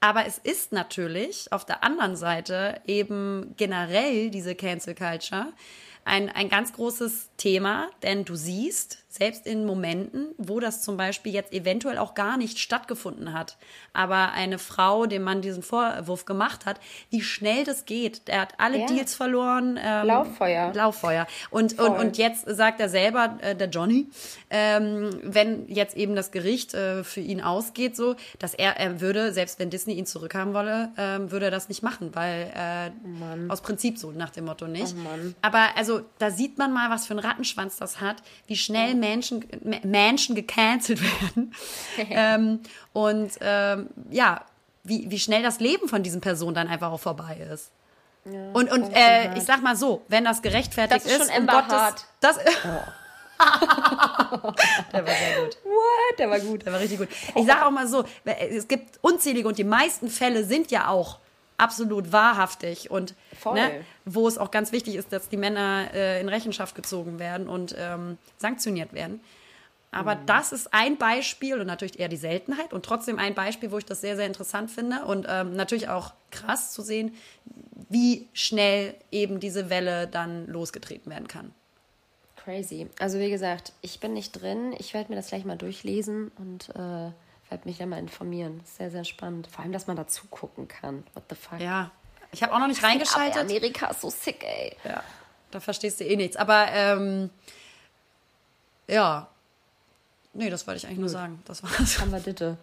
aber es ist natürlich auf der anderen Seite eben generell diese Cancel Culture ein, ein ganz großes Thema, denn du siehst, selbst in Momenten, wo das zum Beispiel jetzt eventuell auch gar nicht stattgefunden hat, aber eine Frau, dem man diesen Vorwurf gemacht hat, wie schnell das geht. Er hat alle ja. Deals verloren. Ähm, Lauffeuer. Lauffeuer. Und, und, und jetzt sagt er selber, äh, der Johnny, ähm, wenn jetzt eben das Gericht äh, für ihn ausgeht, so, dass er, er würde, selbst wenn Disney ihn zurückhaben wolle, ähm, würde er das nicht machen, weil äh, oh aus Prinzip so nach dem Motto nicht. Oh Aber also da sieht man mal, was für einen Rattenschwanz das hat, wie schnell Menschen, Menschen gecancelt werden. ähm, und ähm, ja, wie, wie schnell das Leben von diesen Personen dann einfach auch vorbei ist. Ja, und und äh, ich sag mal so, wenn das gerechtfertigt ist, das ist schon Ember um Gottes, das, der war sehr gut. What? Der war gut. Der war richtig gut. Ich sage auch mal so, es gibt unzählige und die meisten Fälle sind ja auch absolut wahrhaftig und ne, wo es auch ganz wichtig ist, dass die Männer äh, in Rechenschaft gezogen werden und ähm, sanktioniert werden. Aber mhm. das ist ein Beispiel und natürlich eher die Seltenheit und trotzdem ein Beispiel, wo ich das sehr, sehr interessant finde und ähm, natürlich auch krass zu sehen, wie schnell eben diese Welle dann losgetreten werden kann. Crazy. Also wie gesagt, ich bin nicht drin. Ich werde mir das gleich mal durchlesen und äh, werde mich dann mal informieren. Sehr, sehr spannend. Vor allem, dass man dazu gucken kann. What the fuck? Ja. Ich habe auch noch nicht reingeschaltet. Aber Amerika ist so sick, ey. Ja. Da verstehst du eh nichts. Aber ähm, ja. Nee, das wollte ich eigentlich nur sagen. Das war's. Haben wir bitte.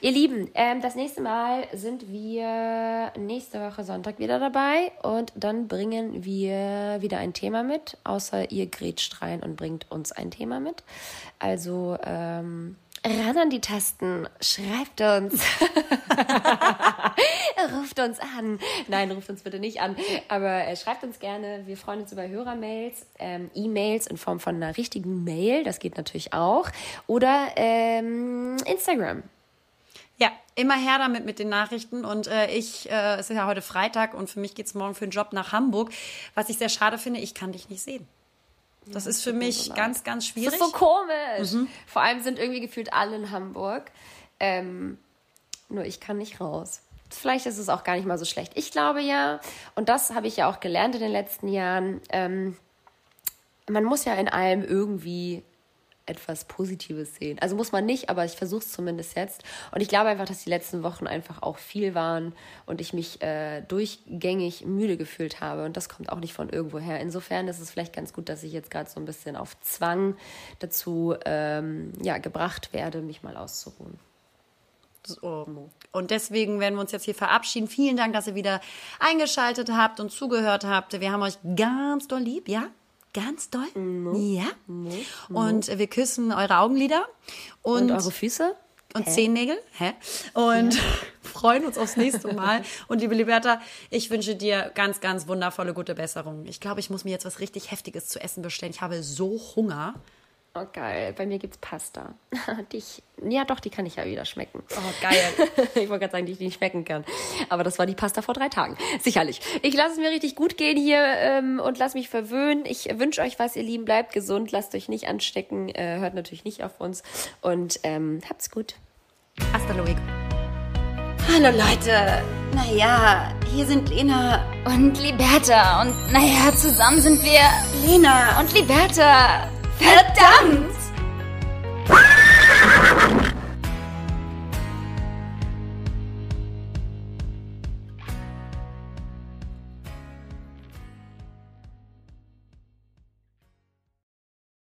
Ihr Lieben, ähm, das nächste Mal sind wir nächste Woche Sonntag wieder dabei und dann bringen wir wieder ein Thema mit, außer ihr grätscht rein und bringt uns ein Thema mit. Also ähm, ran an die Tasten, schreibt uns, ruft uns an. Nein, ruft uns bitte nicht an, aber äh, schreibt uns gerne. Wir freuen uns über Hörermails, ähm, E-Mails in Form von einer richtigen Mail, das geht natürlich auch, oder ähm, Instagram. Ja, immer her damit mit den Nachrichten. Und äh, ich, äh, es ist ja heute Freitag und für mich geht's morgen für einen Job nach Hamburg. Was ich sehr schade finde, ich kann dich nicht sehen. Das ja, ist für mich ganz, ganz schwierig. Das ist so komisch. Mhm. Vor allem sind irgendwie gefühlt alle in Hamburg. Ähm, nur ich kann nicht raus. Vielleicht ist es auch gar nicht mal so schlecht. Ich glaube ja, und das habe ich ja auch gelernt in den letzten Jahren, ähm, man muss ja in allem irgendwie etwas Positives sehen. Also muss man nicht, aber ich versuche es zumindest jetzt. Und ich glaube einfach, dass die letzten Wochen einfach auch viel waren und ich mich äh, durchgängig müde gefühlt habe. Und das kommt auch nicht von irgendwoher. Insofern ist es vielleicht ganz gut, dass ich jetzt gerade so ein bisschen auf Zwang dazu ähm, ja, gebracht werde, mich mal auszuruhen. Und deswegen werden wir uns jetzt hier verabschieden. Vielen Dank, dass ihr wieder eingeschaltet habt und zugehört habt. Wir haben euch ganz doll lieb, ja? Ganz doll? No. Ja. No. Und wir küssen eure Augenlider. Und, und eure Füße? Und Hä? Zehennägel. Hä? Und ja. freuen uns aufs nächste Mal. Und liebe Liberta, ich wünsche dir ganz, ganz wundervolle, gute Besserung. Ich glaube, ich muss mir jetzt was richtig Heftiges zu essen bestellen. Ich habe so Hunger. Oh, geil. Bei mir gibt es Pasta. Die ich, ja, doch, die kann ich ja wieder schmecken. Oh, geil. ich wollte gerade sagen, die ich nicht schmecken kann. Aber das war die Pasta vor drei Tagen. Sicherlich. Ich lasse es mir richtig gut gehen hier ähm, und lasse mich verwöhnen. Ich wünsche euch was, ihr Lieben. Bleibt gesund. Lasst euch nicht anstecken. Äh, hört natürlich nicht auf uns. Und ähm, habt's gut. Hasta luego. Hallo Leute. Naja, hier sind Lena und Liberta. Und naja, zusammen sind wir Lena und Liberta. Verdammt!